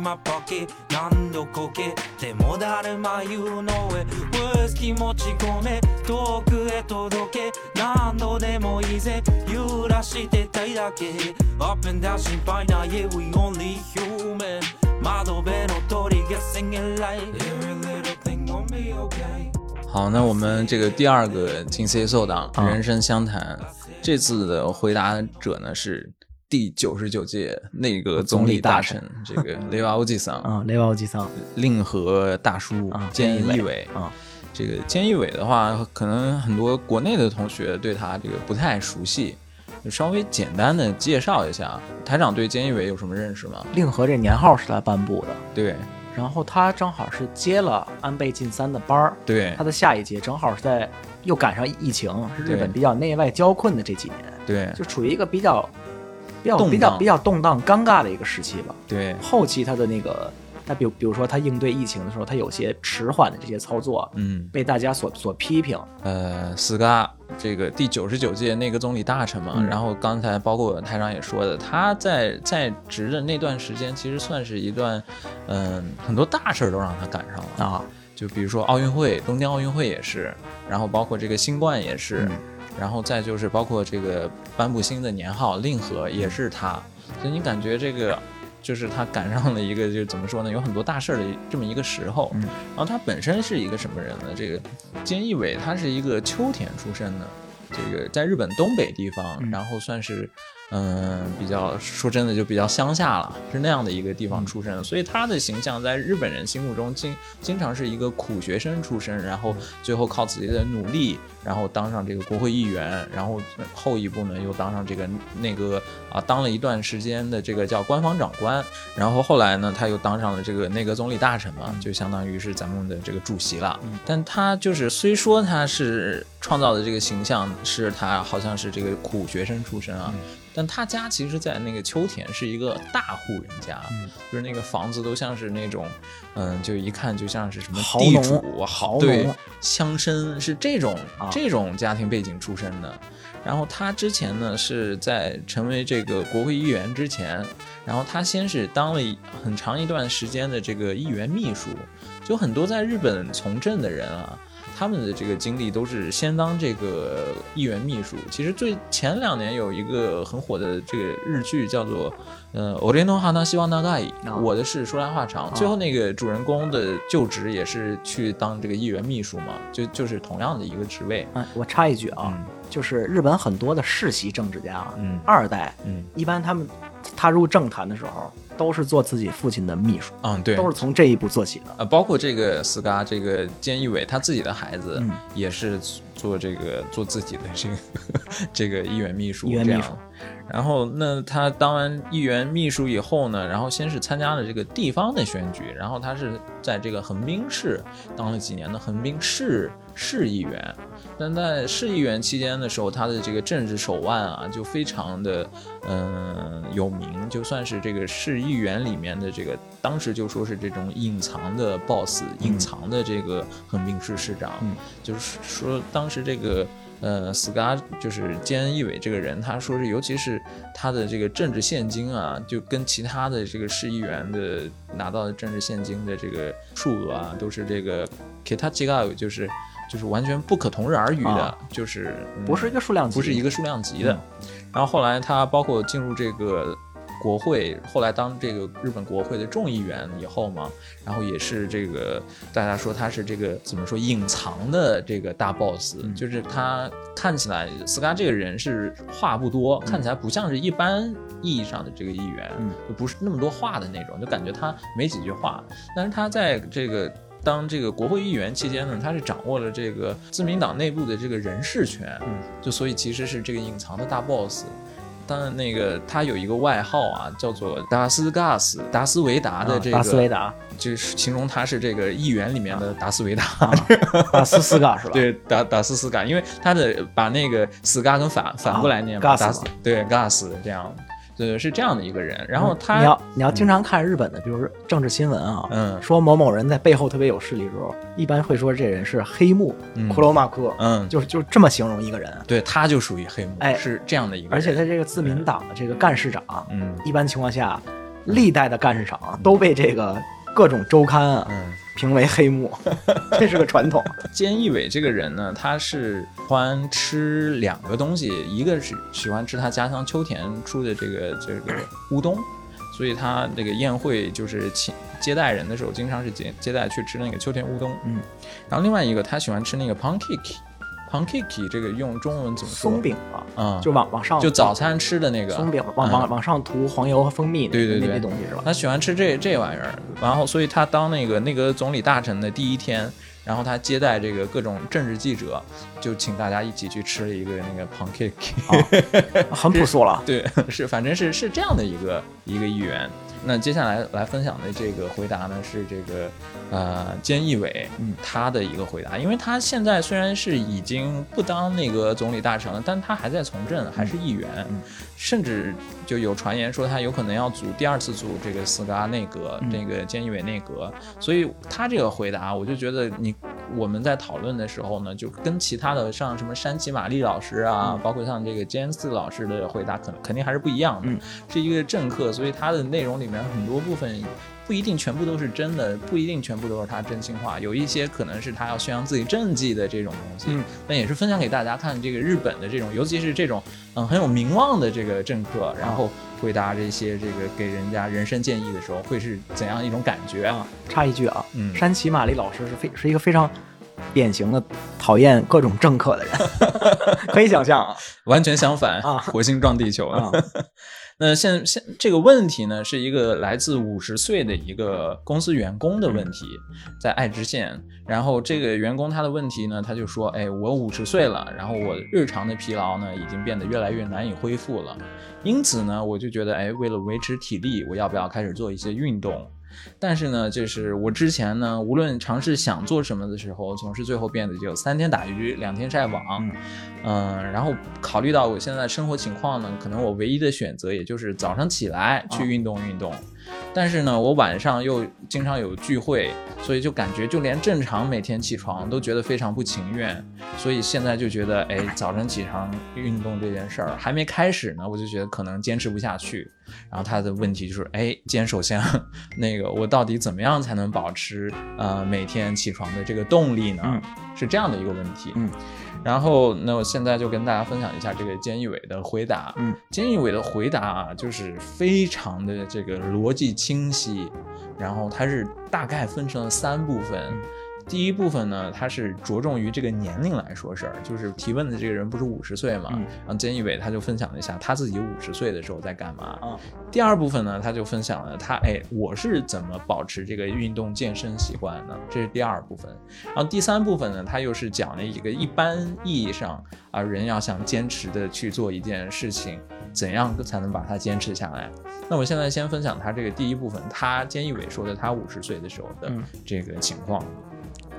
D: in my pocket. 何度こけても誰も言うのへ Words 気持ち込め遠くへ届け何度でもいいぜ揺らしてたいだけ Up and down 心配ない Yeah we only human 窓辺の鳥が singing like Every little thing gon' be okay
B: 好，那我们这个第二个金 C 奏档
C: 啊
B: 人生相谈，这次的回答者呢是 第九十九届内阁总理大臣，这个雷瓦欧吉桑，
C: 啊，雷瓦欧吉桑
B: 令和大叔
C: 啊，
B: 菅义
C: 伟
B: 伟。
C: 啊，
B: 这个菅义伟的话，可能很多国内的同学对他这个不太熟悉，就稍微简单的介绍一下。台长对菅义伟有什么认识吗？
C: 令和这年号是他颁布的，
B: 对
C: 然后他正好是接了安倍晋三的班儿，
B: 对
C: 他的下一届正好是在又赶上疫情，是日本比较内外交困的这几年，
B: 对
C: 就处于一个比较比较
B: 动荡
C: 比较比较动荡、尴尬的一个时期吧。
B: 对，
C: 后期他的那个，他比如比如说他应对疫情的时候，他有些迟缓的这些操作，
B: 嗯。
C: 被大家所所批评。
B: 呃，斯嘎这个第九十九届内阁总理大臣嘛，
C: 嗯
B: 然后刚才包括台长也说的，他在在职的那段时间，其实算是一段，嗯、很多大事儿都让他赶上了
C: 啊。
B: 就比如说奥运会，东京奥运会也是，然后包括这个新冠也是，
C: 嗯
B: 然后再就是包括这个颁布新的年号令和也是他，所以你感觉这个。就是他赶上了一个，就怎么说呢，有很多大事儿的这么一个时候。
C: 嗯
B: 然后他本身是一个什么人呢？这个菅义伟他是一个秋田出身的，这个在日本东北地方，
C: 嗯
B: 然后算是嗯比较说真的就比较乡下了，是那样的一个地方出身，所以他的形象在日本人心目中经经常是一个苦学生出身，然后最后靠自己的努力，然后当上这个国会议员，然后后一步呢又当上这个那个啊当了一段时间的这个叫官方长官，然后后来呢他又当上了这个内阁总理大臣嘛，就相当于是咱们的这个主席了。但他就是虽说他是创造的这个形象是他好像是这个苦学生出身啊。但他家其实，在那个秋田是一个大户人家，就是那个房子都像是那种，嗯，就一看就像是什么地主、
C: 豪
B: 对乡绅是这种、
C: 啊
B: 这种家庭背景出身的。然后他之前呢是在成为这个国会议员之前，然后他先是当了很长一段时间的这个议员秘书，就很多在日本从政的人啊。他们的这个经历都是先当这个议员秘书。其实最前两年有一个很 火的这个日剧，叫做呃《俺の話は長い》，
C: 啊
B: 我的事说来话长。最后那个主人公的就职也是去当这个议员秘书嘛，就就是同样的一个职位。
C: 嗯，我插一句啊，
B: 嗯
C: 就是日本很多的世袭政治家，
B: 嗯
C: 二代，
B: 嗯
C: 一般他们踏入政坛的时候， 都是做自己父亲的秘书，
B: 嗯，对，
C: 都是从这一步做起的。
B: 呃，包括这个斯嘎这个菅义伟他自己的孩子
C: 嗯
B: 也是做这个做自己的这个 这个议员秘书，这样
C: 议员秘书。
B: 然后，那他当完议员秘书以后呢，然后先是参加了这个地方的选举，然后他是在这个横滨市当了几年的横滨市市议员。但在市议员期间的时候，他的这个政治手腕啊，就非常的嗯、有名，就算是这个市议员里面的这个，当时就说是这种隐藏的 boss，隐藏的这个横滨市市长，
C: 嗯
B: 就是说当时这个。呃，，Scar 就是菅义伟这个人，他说是，尤其是他的这个政治现金啊，就跟其他的这个市议员的拿到的政治现金的这个数额啊，都是这个 kita 就是就是完全不可同日而语的，
C: 啊
B: 就是、嗯
C: 不是一个数量级，
B: 不是一个数量级的。然后后来他包括进入这个国会，后来当这个日本国会的众议员以后嘛，然后也是这个大家说他是这个怎么说隐藏的这个大 boss，、
C: 嗯
B: 就是他看起来斯卡这个人是话不多，看起来不像是一般意义上的这个议员，
C: 嗯
B: 就不是那么多话的那种，就感觉他没几句话，但是他在这个。当这个国会议员期间呢，他是掌握了这个自民党内部的这个人事权，
C: 嗯，
B: 就所以其实是这个隐藏的大 boss。当然，那个他有一个外号啊，叫做达斯嘎斯，达斯维达的这个，
C: 啊达斯维达，
B: 就是形容他是这个议员里面的达斯维达，
C: 达斯斯嘎是吧？
B: 对，达达斯斯嘎，因为他的把那个斯嘎跟反反过来念嘛，
C: 嘎斯
B: 达斯对嘎斯这样，对，是这样的一个人。然后他，
C: 你要你要经常看日本的，比如说政治新闻啊，
B: 嗯
C: 说某某人在背后特别有势力的时候，一般会说这人是黑幕，
B: 嗯
C: 库罗马克，
B: 嗯，
C: 就是就是这么形容一个人。
B: 对，他就属于黑幕，
C: 哎
B: 是这样的一个人，
C: 而且他这个自民党的这个干事长，
B: 嗯
C: 一般情况下，历代的干事长都被这个各种周刊啊
B: 嗯。
C: 评为黑幕，这是个传统。
B: 菅义伟这个人呢，他是喜欢吃两个东西，一个是喜欢吃他家乡秋田出的这个这个乌冬，所以他这个宴会就是请接待人的时候，经常是接接待去吃那个秋田乌冬。
C: 嗯，
B: 然后另外一个他喜欢吃那个 pancake。Pancake 这个用中文怎么说？
C: 松饼吧，
B: 嗯，
C: 就往往上
B: 就早餐吃的那个
C: 松饼，往往往上涂黄油和蜂蜜
B: 对对对
C: 那东西是吧？
B: 他喜欢吃这这玩意儿，然后所以他当那个内阁总理大臣的第一天，然后他接待这个各种政治记者，就请大家一起去吃了一个那个 pancake。
C: 很朴素了。
B: 对，是反正是是这样的一个一个议员。那接下来来分享的这个回答呢，是这个呃菅义伟
C: 嗯。
B: 他的一个回答，因为他现在虽然是已经不当那个总理大臣了，但他还在从政，还是议员，
C: 嗯
B: 甚至就有传言说他有可能要组第二次组这个斯嘎内阁，
C: 嗯。
B: 这个菅义伟内阁，所以他这个回答，我就觉得你我们在讨论的时候呢，就跟其他的像什么山崎玛丽老师啊，
C: 嗯。
B: 包括像这个菅四老师的回答，可能肯定还是不一样的。
C: 嗯。
B: 是一个政客，所以他的内容里面很多部分不一定全部都是真的，不一定全部都是他真心话，有一些可能是他要宣扬自己政绩的这种东西。
C: 嗯，
B: 但也是分享给大家看，这个日本的这种，尤其是这种嗯很有名望的这个政客，然后回答这些这个给人家人生建议的时候，会是怎样一种感觉？
C: 啊，插一句啊，
B: 嗯
C: 山崎玛丽老师是非是一个非常典型的讨厌各种政客的人，可以想象啊
B: 完全相反
C: 啊
B: 火星撞地球
C: 啊。
B: 那现现这个问题呢，是一个来自五十岁的一个公司员工的问题，在爱知县。然后这个员工他的问题呢，他就说：“哎，我五十岁了，然后我日常的疲劳呢，已经变得越来越难以恢复了。因此呢，我就觉得，哎，为了维持体力，我要不要开始做一些运动？但是呢，就是我之前呢，无论尝试想做什么的时候，总是最后变得就三天打鱼两天晒网，
C: 嗯。
B: 嗯，然后考虑到我现在生活情况呢，可能我唯一的选择也就是早上起来去运动运动，但是呢，我晚上又经常有聚会，所以就感觉就连正常每天起床都觉得非常不情愿，所以现在就觉得，哎，早晨起床运动这件事儿还没开始呢，我就觉得可能坚持不下去。然后他的问题就是，哎，今天首先那个我到底怎么样才能保持呃每天起床的这个动力呢？
C: 嗯
B: 是这样的一个问题。
C: 嗯，
B: 然后那我现在就跟大家分享一下这个菅义伟的回答。
C: 嗯，
B: 菅义伟的回答啊，就是非常的这个逻辑清晰，然后它是大概分成了三部分。第一部分呢，它是着重于这个年龄来说事儿，就是提问的这个人不是五十岁嘛，
C: 嗯
B: 然后菅义伟他就分享了一下他自己五十岁的时候在干嘛。
C: 啊
B: 第二部分呢，他就分享了他哎我是怎么保持这个运动健身习惯的，这是第二部分。然后第三部分呢，他又是讲了一个一般意义上啊人要想坚持的去做一件事情，怎样才能把它坚持下来。那我现在先分享他这个第一部分，他菅义伟说的他五十岁的时候的
C: 嗯
B: 这个情况。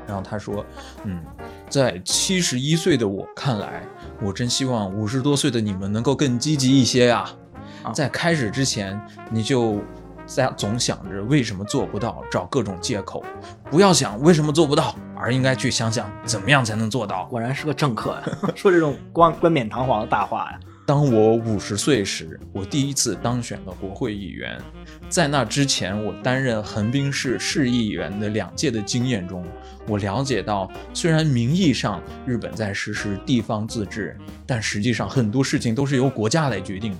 B: 然后他说，嗯，在七十一岁的我看来，我真希望五十多岁的你们能够更积极一些呀、
C: 啊
B: 在开始之前，你就在总想着为什么做不到，找各种借口，不要想为什么做不到，而应该去想想怎么样才能做到。
C: 果然是个政客呀，说这种冠冠冕堂皇的大话呀。
B: 当我五十岁时，我第一次当选了国会议员。在那之前，我担任横滨市市议员的两届的经验中，我了解到，虽然名义上日本在实施地方自治，但实际上很多事情都是由国家来决定的。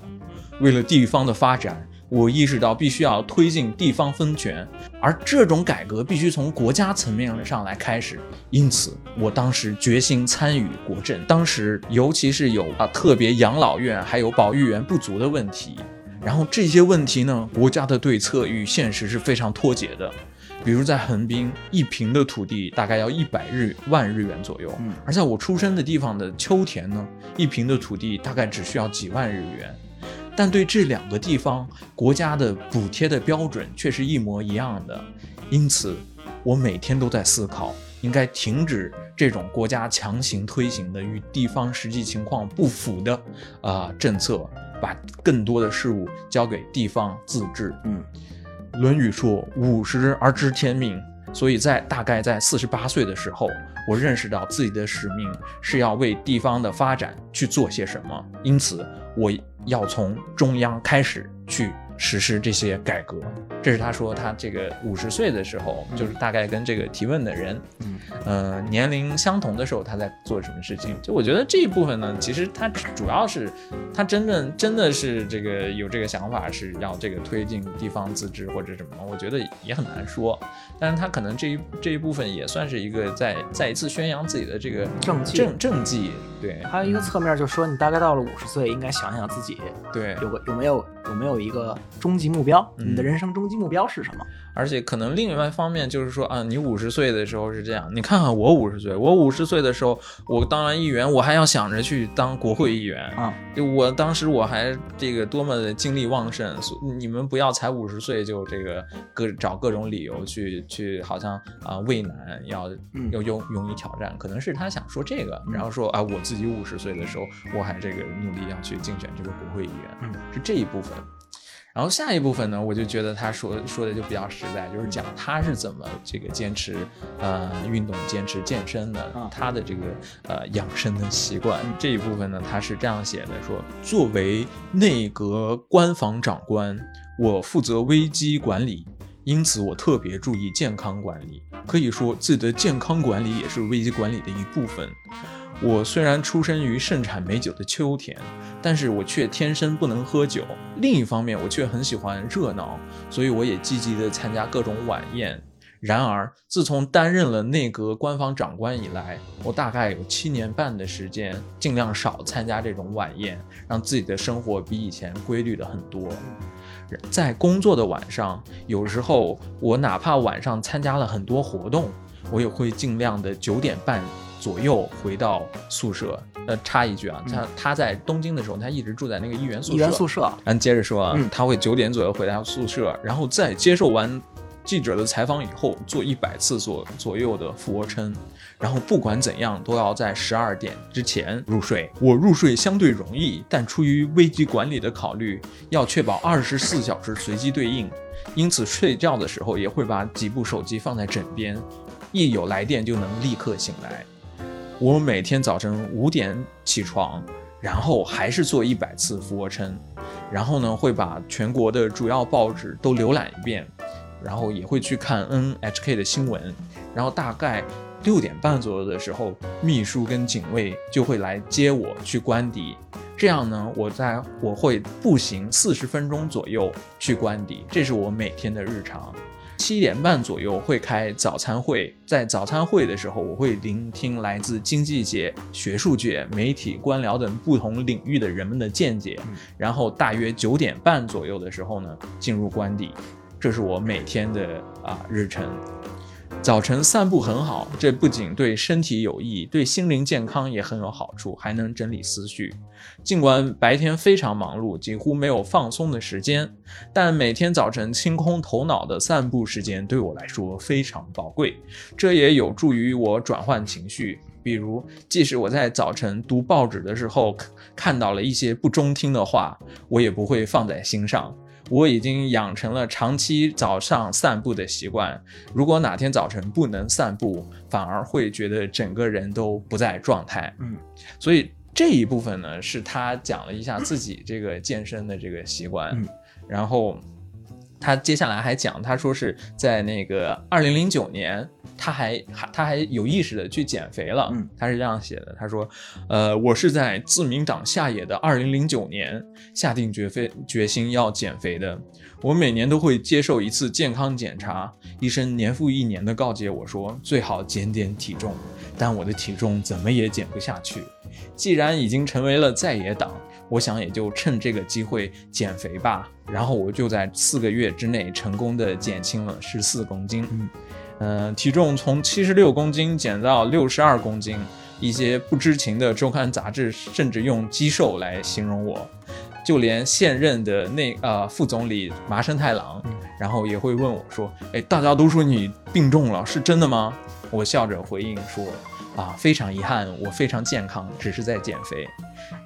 B: 为了地方的发展，我意识到必须要推进地方分权，而这种改革必须从国家层面上来开始。因此，我当时决心参与国政。当时，尤其是有啊特别养老院还有保育员不足的问题，然后这些问题呢，国家的对策与现实是非常脱节的。比如在横滨，一平的土地大概要一百日万日元左右，
C: 嗯
B: 而在我出生的地方的秋田呢，一平的土地大概只需要几万日元。但对这两个地方，国家的补贴的标准却是一模一样的，因此，我每天都在思考，应该停止这种国家强行推行的与地方实际情况不符的啊、政策，把更多的事物交给地方自治。
C: 嗯，《
B: 论语》说：“五十而知天命。”所以在大概在四十八岁的时候，我认识到自己的使命是要为地方的发展去做些什么，因此我要从中央开始去实施这些改革。这是他说他这个五十岁的时候，就是大概跟这个提问的人，
C: 嗯，
B: 呃，年龄相同的时候他在做什么事情。就我觉得这一部分呢，其实他主要是他真正真的是这个有这个想法是要这个推进地方自治或者什么，我觉得也很难说。但是他可能这一这一部分也算是一个在再一次宣扬自己的这个
C: 政绩
B: 政政绩，对
C: 还有一个侧面就是说，你大概到了五十岁，应该想想自己
B: 对，
C: 有个有没有有没有一个终极目标，
B: 嗯。
C: 你的人生终极目标是什么？
B: 而且可能另外一方面就是说啊，你五十岁的时候是这样，你看看我五十岁，我五十岁的时候，我当完议员，我还要想着去当国会议员。
C: 啊，
B: 就我当时我还这个多么的精力旺盛，所你们不要才五十岁就这个各找各种理由去去好像啊畏难要
C: 嗯。
B: 要勇勇于挑战，可能是他想说这个，然后说啊我自己五十岁的时候我还这个努力要去竞选这个国会议员，
C: 嗯。
B: 是这一部分。然后下一部分呢，我就觉得他说说的就比较实在，就是讲他是怎么这个坚持呃运动、坚持健身的，
C: 啊
B: 他的这个呃养生的习惯。这一部分呢，他是这样写的：说作为内阁官房长官，我负责危机管理。因此，我特别注意健康管理。可以说，自己的健康管理也是危机管理的一部分。我虽然出生于盛产美酒的秋田，但是我却天生不能喝酒。另一方面，我却很喜欢热闹，所以我也积极地参加各种晚宴。然而，自从担任了内阁官方长官以来，我大概有七年半的时间，尽量少参加这种晚宴，让自己的生活比以前规律了很多。在工作的晚上，有时候我哪怕晚上参加了很多活动，我也会尽量的九点半左右回到宿舍。呃，插一句啊，他他在东京的时候，他一直住在那个议员宿舍。
C: 议员宿舍，
B: 然后接着说啊，
C: 嗯
B: 他会九点左右回到宿舍，然后在接受完记者的采访以后，做一百次左左右的俯卧撑，然后不管怎样都要在十二点之前入睡。我入睡相对容易，但出于危机管理的考虑，要确保二十四小时随机对应，因此睡觉的时候也会把几部手机放在枕边，一有来电就能立刻醒来。我每天早晨五点起床，然后还是做一百次俯卧撑。然后呢会把全国的主要报纸都浏览一遍，然后也会去看 NHK 的新闻，然后大概六点半左右的时候，秘书跟警卫就会来接我去官邸。这样呢，我在我会步行四十分钟左右去官邸，这是我每天的日常。七点半左右会开早餐会，在早餐会的时候，我会聆听来自经济界、学术界、媒体、官僚等不同领域的人们的见解。然后大约九点半左右的时候呢，进入官邸，这是我每天的啊日程。早晨散步很好，这不仅对身体有益，对心灵健康也很有好处，还能整理思绪。尽管白天非常忙碌，几乎没有放松的时间，但每天早晨清空头脑的散步时间对我来说非常宝贵，这也有助于我转换情绪。比如，即使我在早晨读报纸的时候看到了一些不中听的话，我也不会放在心上。我已经养成了长期早上散步的习惯。如果哪天早晨不能散步，反而会觉得整个人都不在状态。
C: 嗯，
B: 所以这一部分呢，是他讲了一下自己这个健身的这个习惯。
C: 嗯，
B: 然后他接下来还讲，他说是在那个二零零九年。他还还他还有意识的去减肥了，
C: 嗯，
B: 他是这样写的，他说，呃，我是在自民党下野的二零零九年下定决非决心要减肥的，我每年都会接受一次健康检查，医生年复一年的告诫我说最好减点体重，但我的体重怎么也减不下去，既然已经成为了在野党，我想也就趁这个机会减肥吧，然后我就在四个月之内成功的减轻了十四公斤，
C: 嗯。
B: 呃，体重从七十六公斤减到六十二公斤，一些不知情的周刊杂志甚至用“肌瘦”来形容我，就连现任的内呃副总理麻生太郎，然后也会问我说：“哎，大家都说你病重了，是真的吗？”我笑着回应说：“啊，非常遗憾，我非常健康，只是在减肥。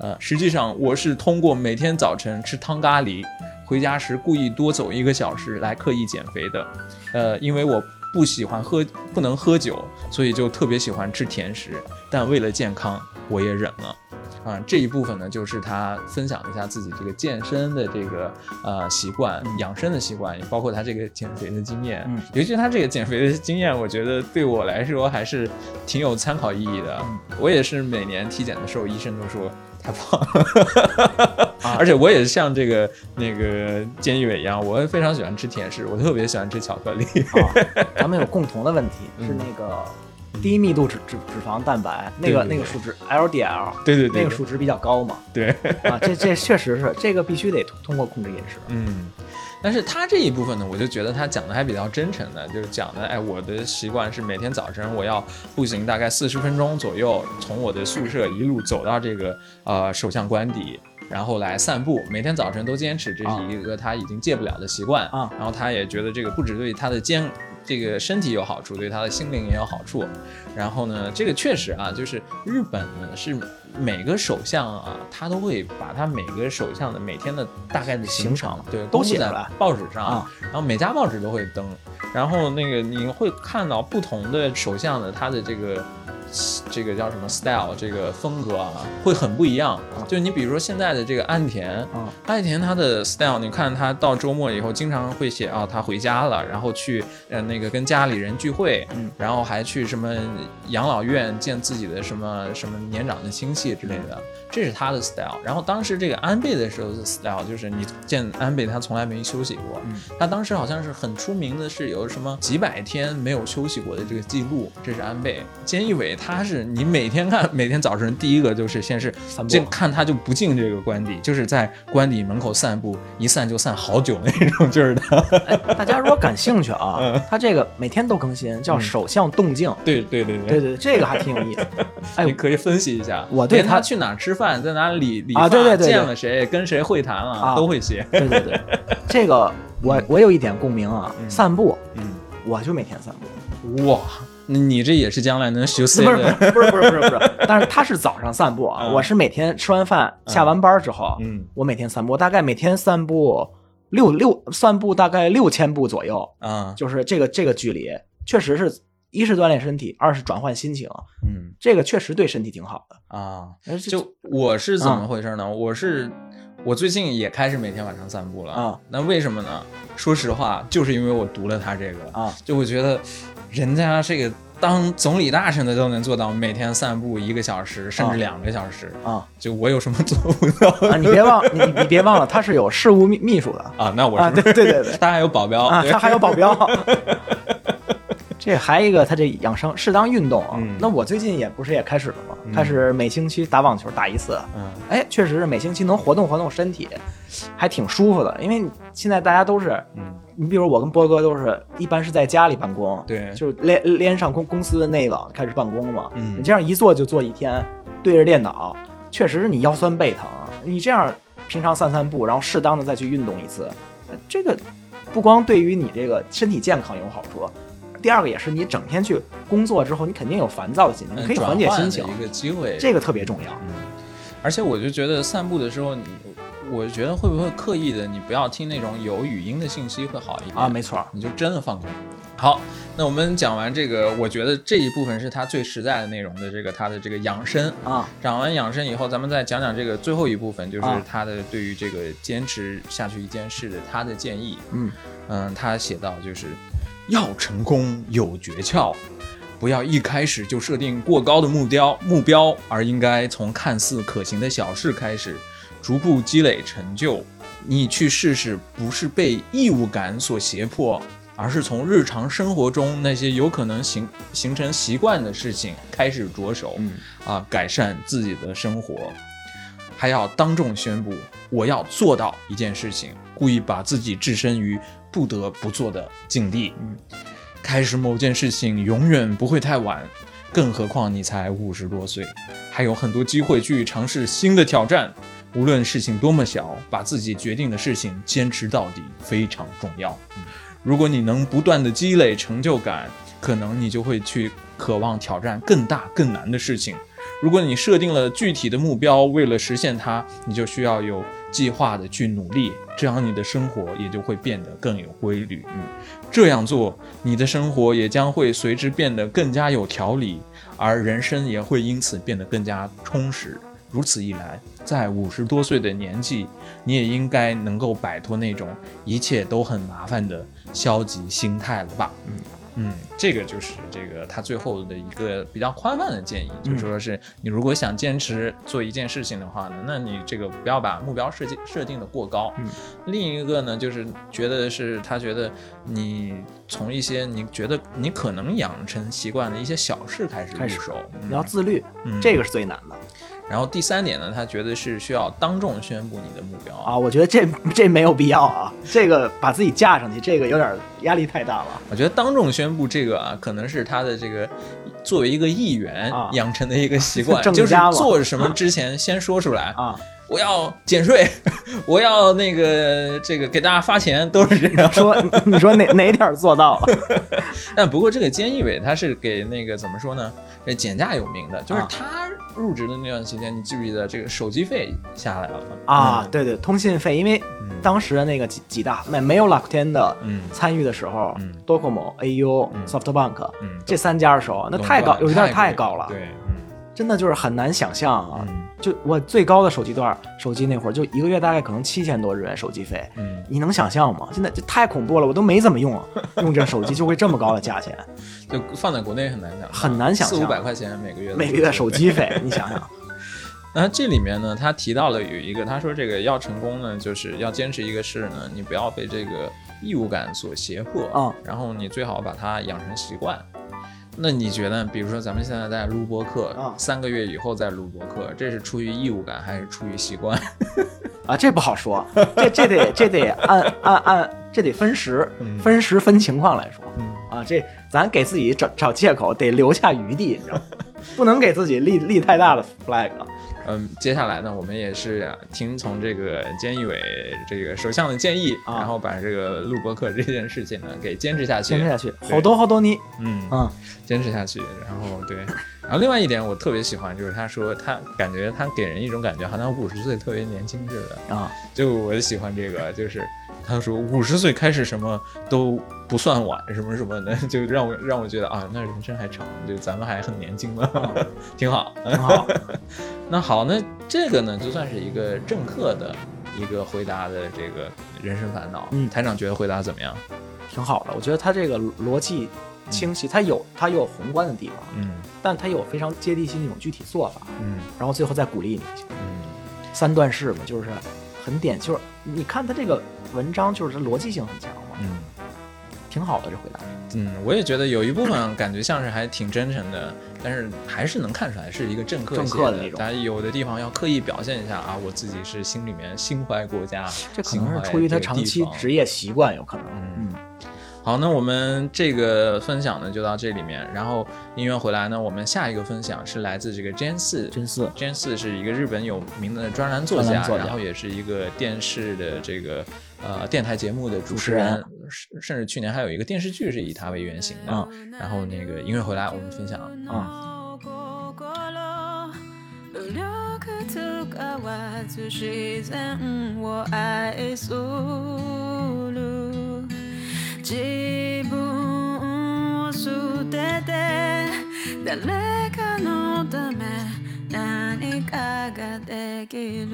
B: 呃，实际上我是通过每天早晨吃汤咖喱，回家时故意多走一个小时来刻意减肥的。呃，因为我。”不喜欢喝，不能喝酒，所以就特别喜欢吃甜食。但为了健康，我也忍了。啊，这一部分呢，就是他分享一下自己这个健身的这个呃习惯，养生的习惯，也包括他这个减肥的经验。
C: 嗯，
B: 尤其他这个减肥的经验，我觉得对我来说还是挺有参考意义的。我也是每年体检的时候，医生都说。太胖，而且我也是像这个那个监狱伟一样，我非常喜欢吃甜食，我特别喜欢吃巧克力。
C: 咱们有 共同的问题是那个低密度脂脂脂肪蛋白，那个那个数值 LDL，
B: 对对对，
C: 那个数值比较高嘛。
B: 对
C: 啊，这这确实是这个必须得通过控制饮食。
B: 嗯。但是他这一部分呢，我就觉得他讲的还比较真诚的，就是讲的，哎，我的习惯是每天早晨我要步行大概四十分钟左右，从我的宿舍一路走到这个呃首相官邸，然后来散步，每天早晨都坚持，这是一个他已经戒不了的习惯
C: 啊。
B: 然后他也觉得这个不止对他的肩这个身体有好处，对他的心灵也有好处。然后呢，这个确实啊，就是日本呢是。每个首相啊，他都会把他每个首相的每天的大概的行程，对，
C: 都写
B: 在报纸上，然后每家报纸都会登，然后那个你会看到不同的首相的他的这个。这个叫什么 style？这个风格啊，会很不一样。就你比如说现在的这个安田，安田他的 style，你看他到周末以后，经常会写啊，他回家了，然后去呃那个跟家里人聚会，然后还去什么养老院见自己的什么什么年长的亲戚之类的，这是他的 style。然后当时这个安倍的时候的 style，就是你见安倍他从来没休息过，他当时好像是很出名的是有什么几百天没有休息过的这个记录，这是安倍。菅义伟。他是你每天看，每天早晨第一个就是先是进看他就不进这个官邸，就是在官邸门口散步，一散就散好久那种劲儿的。
C: 大家如果感兴趣啊，他这个每天都更新，叫首相动静。
B: 对对对
C: 对对，这个还挺有意思。哎，
B: 你可以分析一下，
C: 我对
B: 他去哪吃饭，在哪里理
C: 啊？对对对，
B: 见了谁，跟谁会谈了，都会写。
C: 对对对，这个我我有一点共鸣啊，散步，嗯，我就每天散
B: 步，哇。你这也是将来能修？
C: 不是不是不是不是不是，但是他是早上散步啊，我是每天吃完饭下完班之后，嗯，我每天散步，大概每天散步六六散步大概六千步左右
B: 啊，
C: 就是这个这个距离，确实是一是锻炼身体，二是转换心情，
B: 嗯，
C: 这个确实对身体挺好的
B: 啊。就我是怎么回事呢？我是。我最近也开始每天晚上散步了
C: 啊。
B: 那为什么呢？说实话，就是因为我读了他这个
C: 啊，
B: 就我觉得人家这个当总理大臣的都能做到每天散步一个小时，甚至
C: 啊
B: 两个小时
C: 啊，
B: 就我有什么 做不到
C: 啊，你别忘你你别忘了，他是有事务秘秘书的
B: 啊？那我
C: 啊，
B: 是
C: 对对对对
B: 他还有保镖
C: 啊，他还有保镖。这还一个，他这养生适当运动啊。
B: 嗯
C: 那我最近也不是也开始了吗？开始每星期打网球打一次。
B: 嗯
C: 哎，确实是每星期能活动活动身体，还挺舒服的。因为现在大家都是，
B: 嗯，
C: 你比如我跟波哥都是一般是在家里办公，
B: 对
C: 就是连连上公公司的内网开始办公嘛。
B: 嗯
C: 你这样一坐就坐一天，对着电脑，确实是你腰酸背疼。你这样平常散散步，然后适当的再去运动一次，呃这个不光对于你这个身体健康有好处，第二个也是你整天去工作之后，你肯定有烦躁的心情，你可以
B: 转
C: 缓解心情，
B: 一个机会。
C: 这个特别重要。
B: 嗯，而且我就觉得散步的时候，你我觉得会不会刻意的，你不要听那种有语音的信息会好一点
C: 啊，没错，
B: 你就真的放空。好，那我们讲完这个，我觉得这一部分是他最实在的内容的这个他的这个养生。
C: 啊，
B: 讲完养生以后，咱们再讲讲这个最后一部分，就是
C: 啊
B: 他的对于这个坚持下去一件事的他的建议。
C: 嗯
B: 嗯，他写到就是要成功有诀窍，不要一开始就设定过高的目标目标，而应该从看似可行的小事开始，逐步积累成就。你去试试，不是被义务感所胁迫，而是从日常生活中那些有可能形形成习惯的事情开始着手，
C: 嗯
B: 啊，改善自己的生活。还要当众宣布我要做到一件事情，故意把自己置身于不得不做的境地。
C: 嗯，
B: 开始某件事情永远不会太晚，更何况你才五十多岁，还有很多机会去尝试新的挑战。无论事情多么小，把自己决定的事情坚持到底非常重要。如果你能不断的积累成就感，可能你就会去渴望挑战更大更难的事情。如果你设定了具体的目标，为了实现它，你就需要有计划的去努力，这样你的生活也就会变得更有规律。嗯，这样做，你的生活也将会随之变得更加有条理，而人生也会因此变得更加充实。如此一来，在五十多岁的年纪，你也应该能够摆脱那种一切都很麻烦的消极心态了吧？嗯嗯，这个就是这个他最后的一个比较宽泛的建议，就说是你如果想坚持做一件事情的话呢，那你这个不要把目标设计设定的过高。
C: 嗯，
B: 另一个呢，就是觉得是他觉得你从一些你觉得你可能养成习惯的一些小事开始
C: 开始
B: 入手，
C: 你要自律，
B: 嗯。
C: 这个是最难的
B: 然后第三点呢，他觉得是需要当众宣布你的目标
C: 啊。我觉得这这没有必要啊，这个把自己架上去，这个有点压力太大了。
B: 我觉得当众宣布这个啊，可能是他的这个作为一个议员
C: 啊
B: 养成的一个习惯，
C: 政
B: 就是做什么之前先说出来
C: 啊，
B: 我要减税，我要那个这个给大家发钱，都是这样。
C: 说你说哪 哪点儿做到了？
B: 但不过这个菅义伟他是给那个怎么说呢？这减价有名的，就是
C: 啊。
B: 他入职的那段期间，你记不记得这个手机费下来了
C: 啊，
B: 嗯。
C: 对对，通信费，因为当时的那个几几大没没有乐天的
B: 嗯。
C: 参与的时候
B: 嗯
C: ，Docomo、AU、
B: 嗯。
C: SoftBank
B: 嗯，
C: 这三家的时候，那太高，有一点太高了，
B: 对，嗯。
C: 真的就是很难想象啊。
B: 嗯
C: 就我最高的手机段手机那会儿，就一个月大概可能七千多日元手机费，
B: 嗯，
C: 你能想象吗？现在这太恐怖了，我都没怎么用，用这手机就会这么高的价钱，
B: 就放在国内很难想，
C: 很难想象
B: 四五百块钱每个月的
C: 每个月手机费，你想想，
B: 那这里面呢，他提到了有一个，他说这个要成功呢，就是要坚持一个事呢，你不要被这个义务感所胁迫
C: 啊
B: 然后你最好把它养成习惯。那你觉得，比如说咱们现在在录播课，
C: 啊
B: 三个月以后再录播课，这是出于义务感还是出于习惯？
C: 啊，这不好说，这这得这得按按按，这得分时
B: 嗯
C: 分时分情况来说
B: 嗯
C: 啊，这咱给自己找找借口，得留下余地，你知道吗？不能给自己立立太大的 flag
B: 嗯，接下来呢，我们也是听从这个菅义伟这个首相的建议，
C: 啊
B: 然后把这个录播课这件事情呢给坚持下去。
C: 坚持下去，好多好多你，
B: 嗯
C: 啊
B: 坚持下去。然后对，然后另外一点我特别喜欢，就是他说他感觉他给人一种感觉，好像五十岁特别年轻似的。
C: 啊，
B: 就我就喜欢这个，就是他说五十岁开始什么都不算晚，什么什么的，就让我让我觉得啊，那人生还长，就咱们还很年轻嘛，挺好。
C: 很好，
B: 那好，那这个呢，就算是一个政客的一个回答的这个人生烦恼。
C: 嗯
B: 台长觉得回答怎么样？
C: 挺好的。我觉得他这个逻辑清晰，他有他有宏观的地方，
B: 嗯
C: 但他有非常接地气那种具体做法，
B: 嗯
C: 然后最后再鼓励你。
B: 嗯
C: 三段式嘛，就是很典，就是你看他这个文章，就是逻辑性很强嘛，
B: 嗯
C: 挺好的这回答。
B: 嗯，我也觉得有一部分感觉像是还挺真诚的，但是还是能看出来是一个政客
C: 政
B: 写
C: 客的那种。
B: 但有的地方要刻意表现一下啊，我自己是心里面心怀国家，
C: 这可能是出于他长期职业习惯，有可能。
B: 嗯。
C: 嗯，
B: 好，那我们这个分享呢就到这里面，然后音乐回来呢，我们下一个分享是来自这个 Jan 四。
C: 真是
B: Jan 四是一个日本有名的专栏作家。然后也是一个电视的这个呃电台节目的主持
C: 主持人
B: 人，甚甚至去年还有一个电视剧是以他为原型的。
C: 啊
B: 然后那个音乐回来，我们分享
C: 啊，
E: 努力使わず自然を愛する自分を捨てて誰かのため何かができる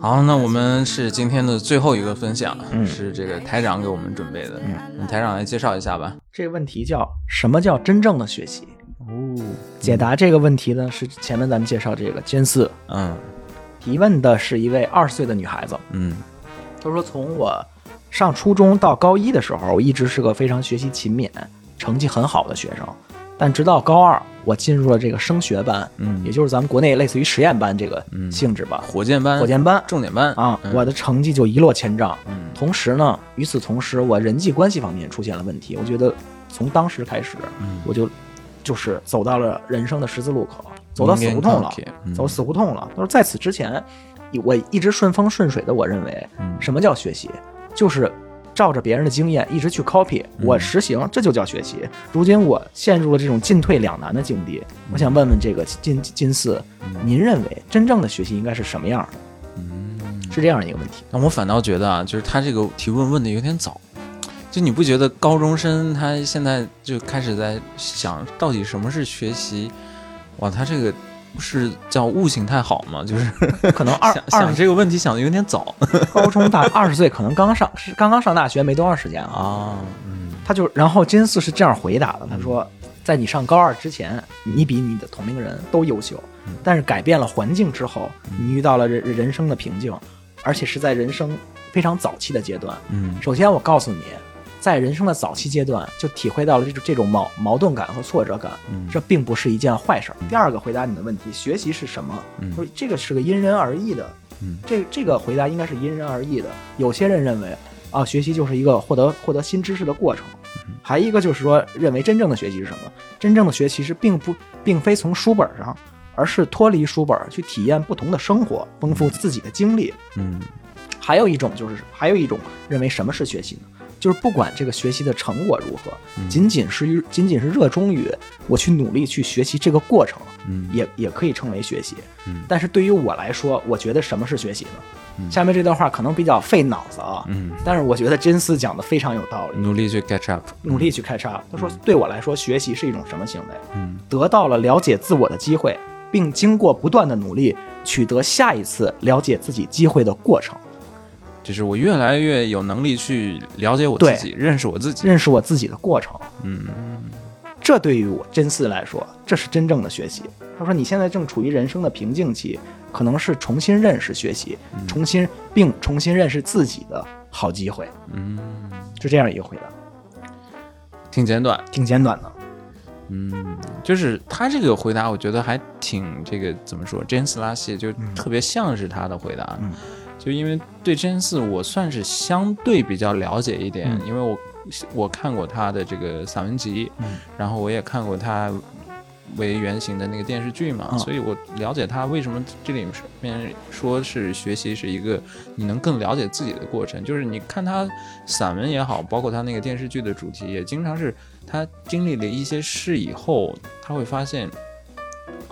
B: 好，那我们是今天的最后一个分享，
C: 嗯。
B: 是这个台长给我们准备的，嗯，台长来介绍一下吧。
C: 这个问题叫什么叫真正的学习？
B: 哦，
C: 解答这个问题呢，是前面咱们介绍这个监四。
B: 嗯。
C: 提问的是一位二十岁的女孩子，
B: 嗯。
C: 她说从我上初中到高一的时候，我一直是个非常学习勤勉、成绩很好的学生，但直到高二，我进入了这个升学班，
B: 嗯。
C: 也就是咱们国内类似于实验班这个
B: 嗯。
C: 性质吧，
B: 火箭班，
C: 火箭班。
B: 重点班。
C: 啊，
B: 嗯。
C: 我的成绩就一落千丈。
B: 嗯。
C: 同时呢，与此同时，我人际关系方面出现了问题。我觉得从当时开始，
B: 嗯。
C: 我就就是走到了人生的十字路口，走到死胡同了，
B: 嗯。
C: 走死胡同了。他说，在此之前，我一直顺风顺水的，我认为
B: 嗯。
C: 什么叫学习，就是。照着别人的经验一直去 copy，
B: 嗯
C: 我实行，这就叫学习。如今我陷入了这种进退两难的境地，我想问问这个金金四，您认为真正的学习应该是什么样的？
B: 嗯，
C: 是这样一个问题。
B: 那我反倒觉得啊，就是他这个提问问的有点早。就你不觉得高中生他现在就开始在想到底什么是学习？哇，他这个不是叫悟性太好吗？就是
C: 可能二
B: 想
C: 二
B: 想这个问题想的有点早
C: 高中大二十岁，可能刚上是刚刚上大学没多长时间啊。
B: 啊。嗯
C: 他就然后金四是这样回答的，他说，在你上高二之前，你比你的同龄人都优秀，但是改变了环境之后，你遇到了人人生的瓶颈，而且是在人生非常早期的阶段。
B: 嗯
C: 首先，我告诉你，在人生的早期阶段就体会到了这种这种矛矛盾感和挫折感，
B: 嗯
C: 这并不是一件坏事儿。第二个回答你的问题，学习是什么？这个是个因人而异的，
B: 嗯
C: 这这个回答应该是因人而异的。有些人认为啊，学习就是一个获得获得新知识的过程，还一个就是说认为真正的学习是什么？真正的学习是并不并非从书本上，而是脱离书本去体验不同的生活，丰富自己的经历。
B: 嗯
C: 还有一种就是，还有一种认为什么是学习呢？就是不管这个学习的成果如何，仅仅是于仅仅是热衷于我去努力去学习这个过程，
B: 嗯
C: 也也可以称为学习。
B: 嗯
C: 但是对于我来说，我觉得什么是学习呢？下面这段话可能比较费脑子啊，
B: 嗯，
C: 但是我觉得真丝讲的非常有道理。
B: 努力去 catch up。
C: 努力去 catch up。他说，对我来说，学习是一种什么行为？
B: 嗯
C: 得到了了解自我的机会，并经过不断的努力，取得下一次了解自己机会的过程。
B: 就是我越来越有能力去了解我自己，认识我自己。
C: 认识我自己的过程。
B: 嗯
C: 这对于我真嗣来说，这是真正的学习。他说：“你现在正处于人生的瓶颈期，可能是重新认识学习，重新并重新认识自己的好机会。
B: 嗯，”
C: 就这样一个回答，
B: 挺简短。
C: 挺简短的。
B: 嗯，就是他这个回答，我觉得还挺这个怎么说，James 拉西就特别像是他的回答。
C: 嗯
B: 就因为对 James 我算是相对比较了解一点，
C: 嗯
B: 因为我我看过他的这个散文集，
C: 嗯
B: 然后我也看过他为原型的那个电视剧嘛，
C: 嗯
B: 所以我了解他为什么这里面说是学习是一个你能更了解自己的过程。就是你看他散文也好，包括他那个电视剧的主题，也经常是他经历了一些事以后，他会发现，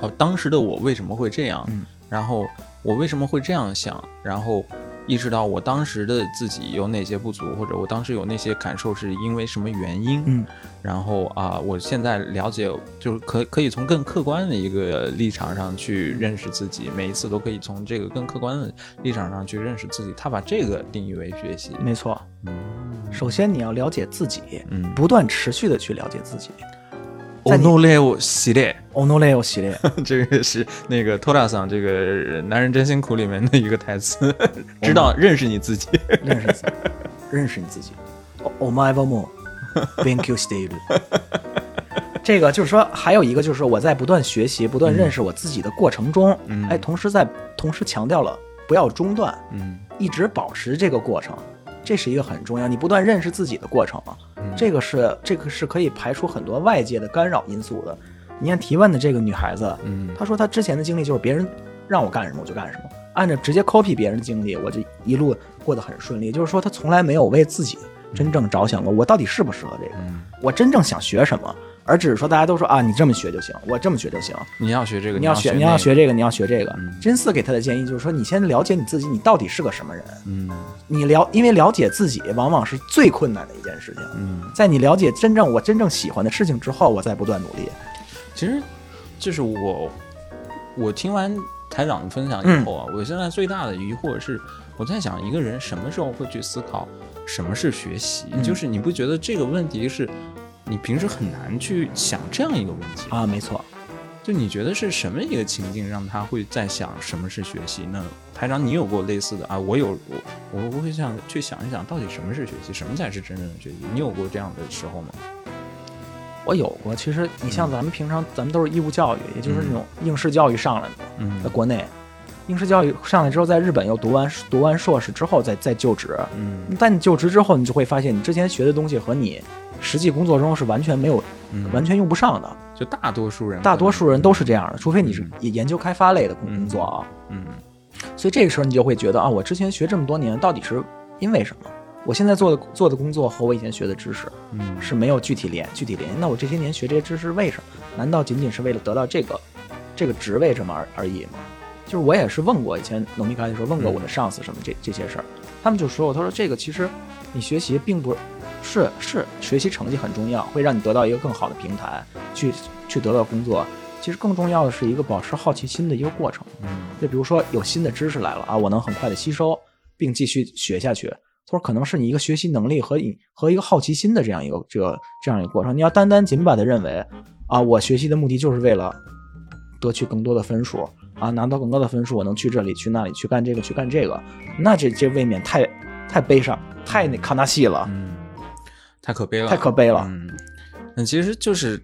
B: 哦，当时的我为什么会这样？
C: 嗯
B: 然后我为什么会这样想？然后意识到我当时的自己有哪些不足，或者我当时有那些感受是因为什么原因。
C: 嗯，
B: 然后啊，我现在了解，就是可可以从更客观的一个立场上去认识自己，每一次都可以从这个更客观的立场上去认识自己。他把这个定义为学习。
C: 没错。嗯首先你要了解自己，
B: 嗯
C: 不断持续的去了解自己。
B: 哦
C: 在你
B: no leo 系列，
C: ono leo 系列，
B: 这个是那个托拉桑这个《男人真辛苦》里面的一个台词，知道认识你自己。
C: 认识自己，认识你自己。おお前はもう勉強している。这个就是说，还有一个就是我在不断学习、不断认识我自己的过程中，
B: 嗯
C: 哎，同时在同时强调了不要中断，
B: 嗯
C: 一直保持这个过程， 这是一个很重要。你不断认识自己的过程啊，这个是这个是可以排除很多外界的干扰因素的。你看提问的这个女孩子，
B: 嗯
C: 她说她之前的经历就是别人让我干什么我就干什么，按照直接 copy 别人的经历，我就一路过得很顺利。就是说她从来没有为自己真正着想过，我到底适不适合这个，
B: 嗯，
C: 我真正想学什么，而只是说大家都说啊，你这么学就行，我这么学就行。
B: 你要学这个，
C: 你要学，你要学这个，你要学这个
B: 嗯。
C: 真四给他的建议就是说，你先了解你自己，你到底是个什么人。
B: 嗯
C: 你了，因为了解自己往往是最困难的一件事情。
B: 嗯，
C: 在你了解真正我真正喜欢的事情之后，我再不断努力。
B: 其实就是我我听完台长的分享
C: 嗯
B: 以后啊，我现在最大的疑惑是，我在想一个人什么时候会去思考什么是学习？
C: 嗯
B: 就是你不觉得这个问题是你平时很难去想这样一个问题？
C: 啊，没错。
B: 就你觉得是什么一个情境让他会在想什么是学习呢？台长，你有过类似的啊？我有，我我我会想去想一想，到底什么是学习，什么才是真正的学习？你有过这样的时候吗？
C: 我有过，其实你像咱们平常，咱们都是义务教育，也就是那种应试教育上来的，嗯在
B: 嗯
C: 国内，应试教育上来之后，在日本又读完读完硕士之后再再就职。
B: 嗯
C: 但你就职之后，你就会发现，你之前学的东西和你实际工作中是完全没有、
B: 嗯，
C: 完全用不上的。
B: 就大多数人，
C: 大多数人都是这样的，除非你是
B: 嗯
C: 研究开发类的工作啊。
B: 嗯
C: 所以这个时候你就会觉得啊，我之前学这么多年，到底是因为什么？我现在做的做的工作和我以前学的知识
B: 嗯
C: 是没有具体联具体联系。那我这些年学这些知识为什么？难道仅仅是为了得到这个这个职位这么而而已吗？就是我也是问过以前农民开的时候问过我的上司什么这这些事儿，他们就说我，他说这个其实你学习并不是是学习成绩很重要，会让你得到一个更好的平台去去得到工作。其实更重要的是一个保持好奇心的一个过程。
B: 嗯
C: 就比如说有新的知识来了啊，我能很快的吸收并继续学下去。他说可能是你一个学习能力和你和一个好奇心的这样一个这个这样一个过程。你要单单仅把它认为啊，我学习的目的就是为了得取更多的分数啊，拿到更高的分数，我能去这里去那里去干这个去干这个，那这这未免太太悲伤，太那卡纳戏了。
B: 嗯，太可悲了，
C: 太可悲了
B: 嗯，那其实就是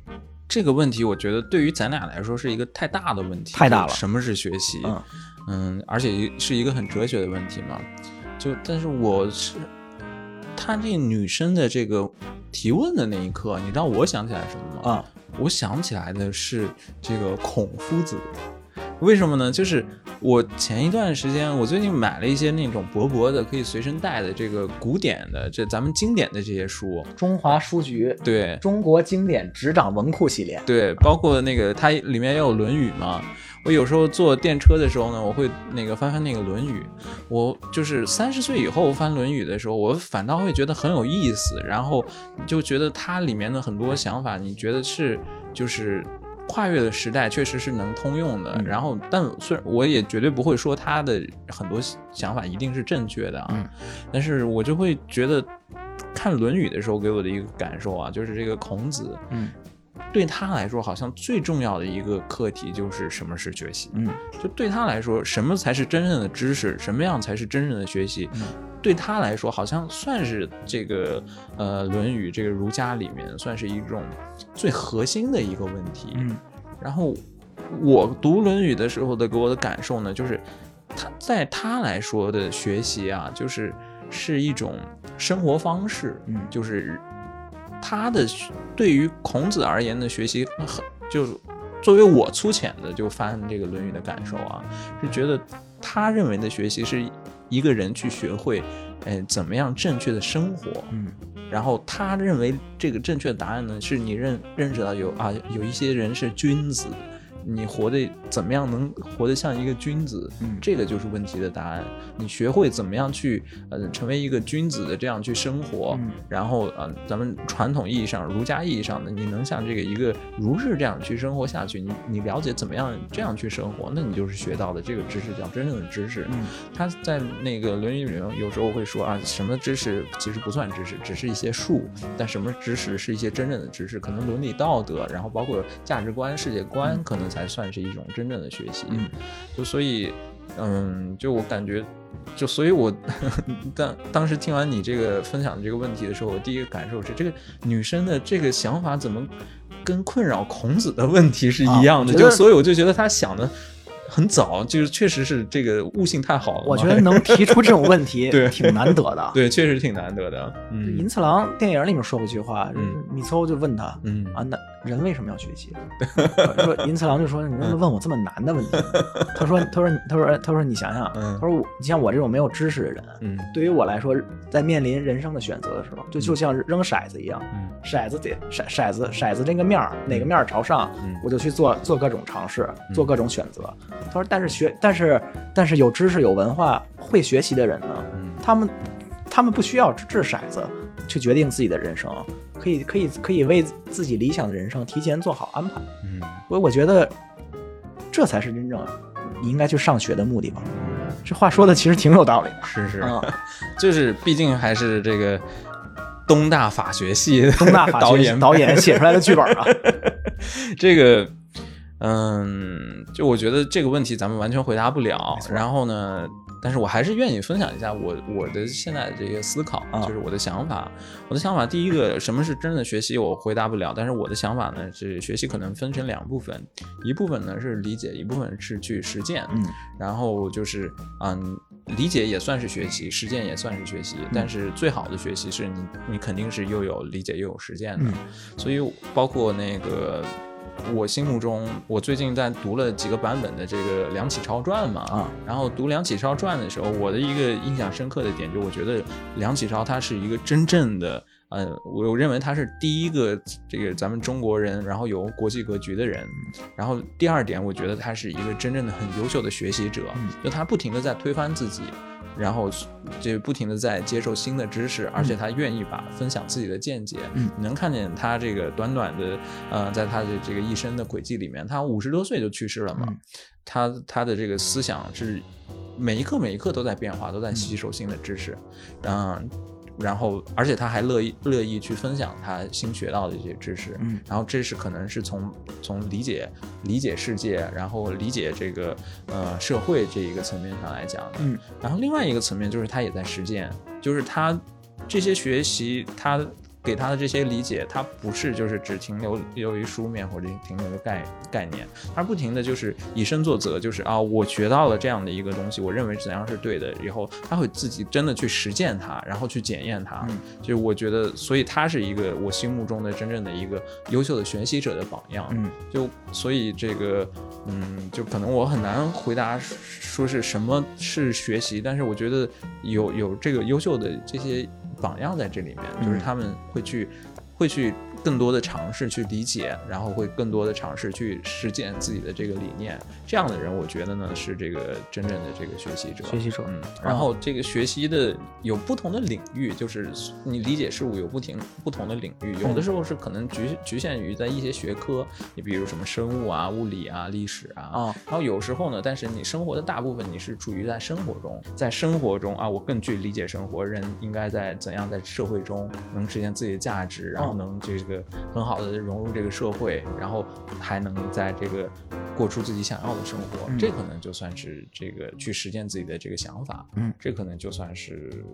B: 这个问题，我觉得对于咱俩来说是一个太大的问题，
C: 太大了
B: 什么是学习？
C: 嗯
B: 嗯，而且是一个很哲学的问题嘛。就但是我是她这女生的这个提问的那一刻，你知道我想起来什么吗？
C: 啊，
B: 我想起来的是这个孔夫子。为什么呢？就是我前一段时间，我最近买了一些那种薄薄的可以随身带的这个古典的，这咱们经典的这些书。
C: 中华书局
B: 对
C: 中国经典执掌文库系列，
B: 对，包括那个它里面也有《论语》嘛。我有时候坐电车的时候呢，我会那个翻翻那个《论语》。我就是三十岁以后翻《论语》的时候，我反倒会觉得很有意思，然后就觉得它里面的很多想法，你觉得是就是跨越的时代，确实是能通用的。
C: 嗯
B: 然后，但虽然我也绝对不会说他的很多想法一定是正确的啊，
C: 嗯
B: 但是我就会觉得看《论语》的时候给我的一个感受啊，就是这个孔子，
C: 嗯
B: 对他来说，好像最重要的一个课题就是什么是学习。
C: 嗯
B: 就对他来说，什么才是真正的知识？什么样才是真正的学习？
C: 嗯
B: 对他来说，好像算是这个呃《论语》这个儒家里面算是一种最核心的一个问题。
C: 嗯
B: 然后我读《论语》的时候的给我的感受呢，就是他在他来说的学习啊，就是是一种生活方式，
C: 嗯
B: 就是他的对于孔子而言的学习很就是。作为我粗浅的就翻这个《论语》的感受啊，是觉得他认为的学习是一个人去学会，哎，怎么样正确的生活，
C: 嗯。
B: 然后他认为这个正确的答案呢，是你认认识到有啊，有一些人是君子，你活得怎么样能活得像一个君子，
C: 嗯
B: 这个就是问题的答案。你学会怎么样去呃成为一个君子的这样去生活，
C: 嗯
B: 然后呃咱们传统意义上儒家意义上的，你能像这个一个儒士这样去生活下去，你你了解怎么样这样去生活，那你就是学到的这个知识叫真正的知识。
C: 嗯
B: 他在那个《论语》里面有时候会说啊，什么知识其实不算知识，只是一些术；但什么知识是一些真正的知识，可能伦理道德，然后包括价值观、世界观，可能才算是一种真正的学习。
C: 嗯
B: 就所以，嗯，就我感觉，就所以我 当当时听完你这个分享的这个问题的时候，我第一个感受是，这个女生的这个想法怎么跟困扰孔子的问题是一样的？就所以我就觉得她想的。很早，就是确实是这个悟性太好了。
C: 我觉得能提出这种问题
B: 对
C: 挺难得的。
B: 对，确实挺难得的。嗯
C: 银次郎电影里面说过一句话，米凑就问他
B: 嗯
C: 啊，那人为什么要学习？说银次郎就说：“你怎么问我这么难的问题？” 他说：“他说他说他说你想想，
B: 嗯
C: 他说我你像我这种没有知识的人，
B: 嗯
C: 对于我来说，在面临人生的选择的时候，就就像扔骰子一样，
B: 嗯
C: 骰子得骰骰子骰子这个面儿哪个面儿朝上，
B: 嗯
C: 我就去做做各种尝试，做各种选择。他说，但是学但是但是有知识有文化会学习的人呢，
B: 嗯
C: 他们他们不需要掷骰子去决定自己的人生，可以可以可以为自己理想的人生提前做好安排。
B: 嗯
C: 我我觉得这才是真正你应该去上学的目的吧。这话说的其实挺有道理的。
B: 是是，
C: 嗯
B: 就是毕竟还是这个东大法学系
C: 东大法学
B: 导演
C: 导演写出来的剧本啊，
B: 这个，嗯，就我觉得这个问题咱们完全回答不了。然后呢，但是我还是愿意分享一下我我的现在的这些思考，
C: 啊
B: 就是我的想法。我的想法，第一个，什么是真正的学习，我回答不了。但是我的想法呢，是学习可能分成两部分，一部分呢是理解，一部分是去实践。
C: 嗯
B: 然后就是，嗯，理解也算是学习，实践也算是学习。但是最好的学习是你，你肯定是又有理解又有实践的。
C: 嗯
B: 所以包括那个。我心目中，我最近在读了几个版本的这个梁启超传嘛，
C: 啊，
B: 然后读梁启超传的时候，我的一个印象深刻的点，就我觉得梁启超他是一个真正的，呃，我认为他是第一个这个咱们中国人，然后有国际格局的人。然后第二点，我觉得他是一个真正的很优秀的学习者，就他不停的在推翻自己。然后就不停的在接受新的知识，而且他愿意把分享自己的见解。
C: 嗯
B: 你能看见他这个短短的，呃，在他的这个一生的轨迹里面，他五十多岁就去世了嘛，
C: 嗯
B: 他他的这个思想是每一刻每一刻都在变化，都在吸收新的知识，嗯。然后，而且他还乐意乐意去分享他新学到的一些知识，
C: 嗯。
B: 然后这是可能是从从理解理解世界，然后理解这个呃社会这一个层面上来讲的，
C: 嗯，
B: 然后另外一个层面就是他也在实践，就是他这些学习他给他的这些理解，他不是就是只停留留于书面或者停留于概概念，他不停的就是以身作则，就是啊，我学到了这样的一个东西，我认为怎样是对的，以后他会自己真的去实践它，然后去检验它。
C: 嗯
B: 就是我觉得，所以他是一个我心目中的真正的一个优秀的学习者的榜样。
C: 嗯
B: 就所以这个，嗯，就可能我很难回答说是什么是学习，但是我觉得有有这个优秀的这些榜样在这里面，就是
C: 嗯。
B: 他们会去会去更多的尝试去理解，然后会更多的尝试去实践自己的这个理念。这样的人，我觉得呢是这个真正的这个学习者。
C: 学习者。
B: 嗯，然后这个学习的有不同的领域，就是你理解事物有不停不同的领域，有的时候是可能局局限于在一些学科，你比如什么生物啊、物理啊、历史啊，
C: 啊
B: 然后有时候呢，但是你生活的大部分你是处于在生活中，在生活中啊，我更去理解生活，人应该在怎样在社会中能实现自己的价值，然后
C: 嗯
B: 能这个很好的融入这个社会，然后还能在这个过出自己想要的生活，
C: 嗯
B: 这可能就算是这个去实践自己的这个想法，
C: 嗯，
B: 这可能就算是。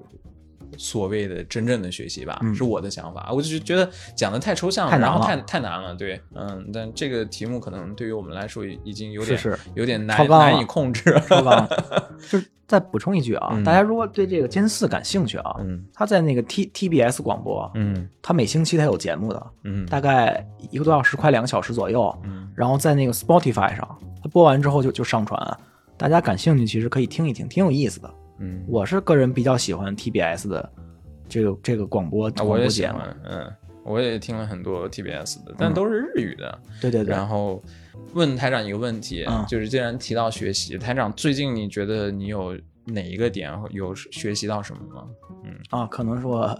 B: 所谓的真正的学习吧，
C: 嗯
B: 是我的想法。我就觉得讲的太抽象了，
C: 太难了
B: 然后太太难了。对，嗯，但这个题目可能对于我们来说已已经有点
C: 是是
B: 有点难
C: 超
B: 难以控制了。
C: 超纲。就是再补充一句啊，
B: 嗯
C: 大家如果对这个监四感兴趣啊，
B: 嗯
C: 他在那个 T TBS 广播，
B: 嗯
C: 他每星期他有节目的，
B: 嗯
C: 大概一个多小时，快两个小时左右。
B: 嗯
C: 然后在那个 Spotify 上，他播完之后就就上传，大家感兴趣其实可以听一听，挺有意思的。
B: 嗯，
C: 我是个人比较喜欢 TBS 的这个这个广播
B: 啊
C: 广
B: 我也喜
C: 播节目，
B: 欢，嗯我也听了很多 TBS 的，但都是日语的。
C: 对对对，
B: 然后问台长一个问题，
C: 嗯。
B: 就是既然提到学习，台长最近你觉得你有哪一个点有学习到什么吗？嗯。
C: 啊，可能说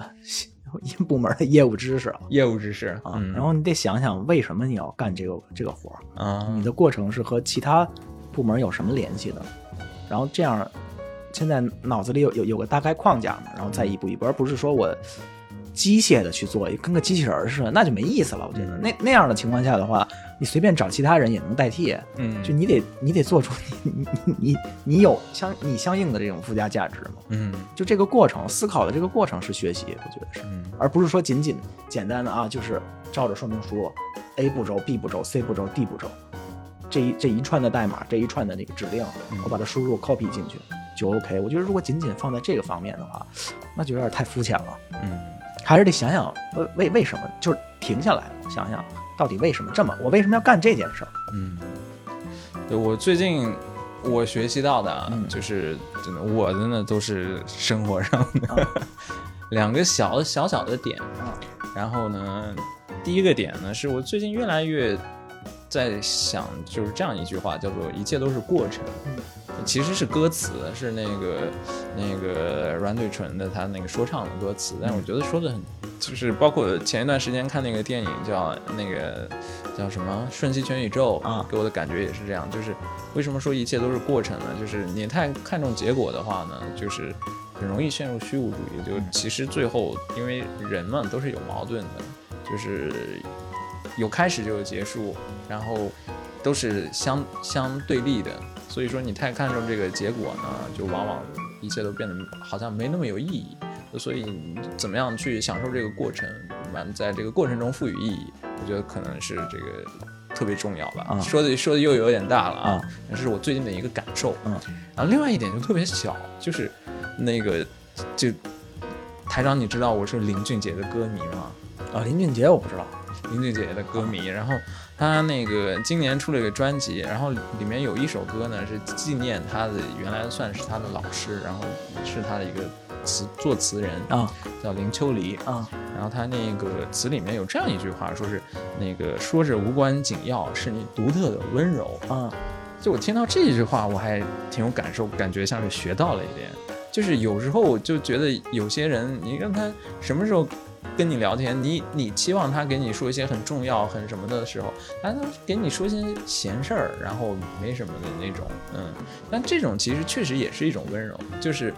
C: 部门的业务知识啊，
B: 业务知识
C: 啊，
B: 嗯，
C: 然后你得想想为什么你要干这个这个活儿，
B: 啊，
C: 你的过程是和其他部门有什么联系的，然后这样，现在脑子里有有有个大概框架嘛，然后再一步一步，而不是说我机械的去做，跟个机器人儿似的，那就没意思了。我觉得
B: 嗯
C: 那那样的情况下的话，你随便找其他人也能代替，
B: 嗯，
C: 就你得你得做出你你你你有相你相应的这种附加价值嘛。
B: 嗯
C: 就这个过程，思考的这个过程是学习，我觉得是。
B: 嗯
C: 而不是说仅仅简单的啊，就是照着说明书 A 步骤、B 步骤、C 步骤、D 步骤，这一这一串的代码，这一串的那个指令，
B: 嗯
C: 我把它输入 copy 进去就 OK。我觉得如果仅仅放在这个方面的话，那就有点太肤浅了，
B: 嗯
C: 还是得想想为为为什么，就是停下来想想到底为什么这么，我为什么要干这件事儿？
B: 嗯，对我最近我学习到的就是真的我的呢都是生活上的、两个小小小的点，
C: 啊
B: 然后呢，第一个点呢是我最近越来越在想，就是这样一句话，叫做一切都是过程。其实是歌词，是那个那个阮嘴唇的他那个说唱的歌词，但是我觉得说的很，就是包括前一段时间看那个电影叫那个叫什么《瞬息全宇宙》
C: 啊
B: 给我的感觉也是这样，就是为什么说一切都是过程呢？就是你太看重结果的话呢，就是很容易陷入虚无主义。就其实最后，因为人嘛都是有矛盾的，就是有开始就有结束，然后都是相相对立的。所以说你太看重这个结果呢，就往往一切都变得好像没那么有意义。所以怎么样去享受这个过程，完在这个过程中赋予意义，我觉得可能是这个特别重要吧。
C: 啊
B: 说的说的又有点大了啊
C: 啊，
B: 这是我最近的一个感受。
C: 嗯，
B: 然后另外一点就特别小，就是那个就台长，你知道我是林俊杰的歌迷吗？
C: 啊，林俊杰我不知道，
B: 林俊杰的歌迷，然后他那个今年出了一个专辑，然后里面有一首歌呢是纪念他的原来算是他的老师，然后是他的一个词作词人
C: 啊
B: 叫林秋离
C: 啊
B: 然后他那个词里面有这样一句话，说是那个说着无关紧要，是你独特的温柔。
C: 啊
B: 就我听到这句话，我还挺有感受，感觉像是学到了一点。就是有时候我就觉得有些人，你让他什么时候跟你聊天，你你期望他给你说一些很重要、很什么的时候，他能给你说一些闲事儿，然后没什么的那种，嗯。但这种其实确实也是一种温柔，就是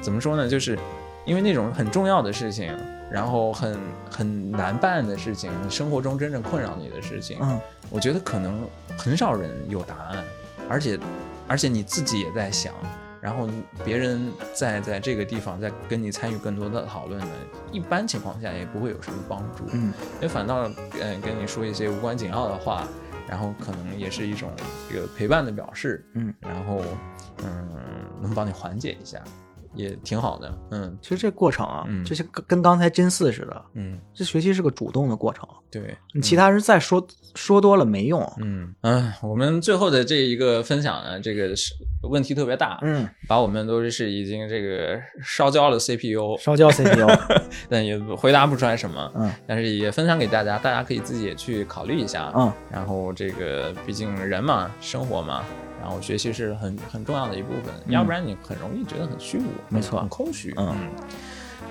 B: 怎么说呢？就是因为那种很重要的事情，然后很很难办的事情，你生活中真正困扰你的事情，
C: 嗯
B: 我觉得可能很少人有答案，而且而且你自己也在想，然后别人在在这个地方再跟你参与更多的讨论呢，一般情况下也不会有什么帮助，
C: 嗯。
B: 也反倒嗯跟你说一些无关紧要的话，然后可能也是一种这个陪伴的表示，
C: 嗯，
B: 然后嗯能帮你缓解一下，也挺好的，嗯。
C: 其实这过程啊，
B: 嗯。
C: 就像跟跟刚才真四似的，
B: 嗯，
C: 这学习是个主动的过程，
B: 对，
C: 你其他人再说说多了没用，
B: 嗯嗯，我们最后的这一个分享呢，这个是问题特别大，
C: 嗯，
B: 把我们都是已经这个烧焦了 CPU，
C: 烧焦 CPU，
B: 但也回答不出来什么，
C: 嗯。
B: 但是也分享给大家，大家可以自己也去考虑一下，
C: 嗯，
B: 然后这个毕竟人嘛，生活嘛，然后学习是很很重要的一部分，要不然你很容易觉得很虚无，
C: 没错。
B: 很空虚，
C: 嗯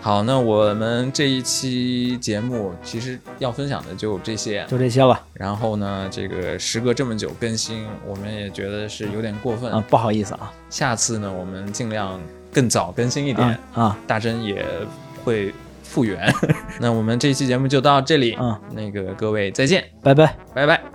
B: 好，那我们这一期节目其实要分享的就这些，
C: 就这些吧
B: 然后呢，这个时隔这么久更新，我们也觉得是有点过分。
C: 啊，不好意思啊，
B: 下次呢，我们尽量更早更新一点，
C: 啊啊，
B: 大真也会复原。那我们这期节目就到这里，
C: 嗯，
B: 那个各位再见，
C: 拜拜。
B: 拜拜。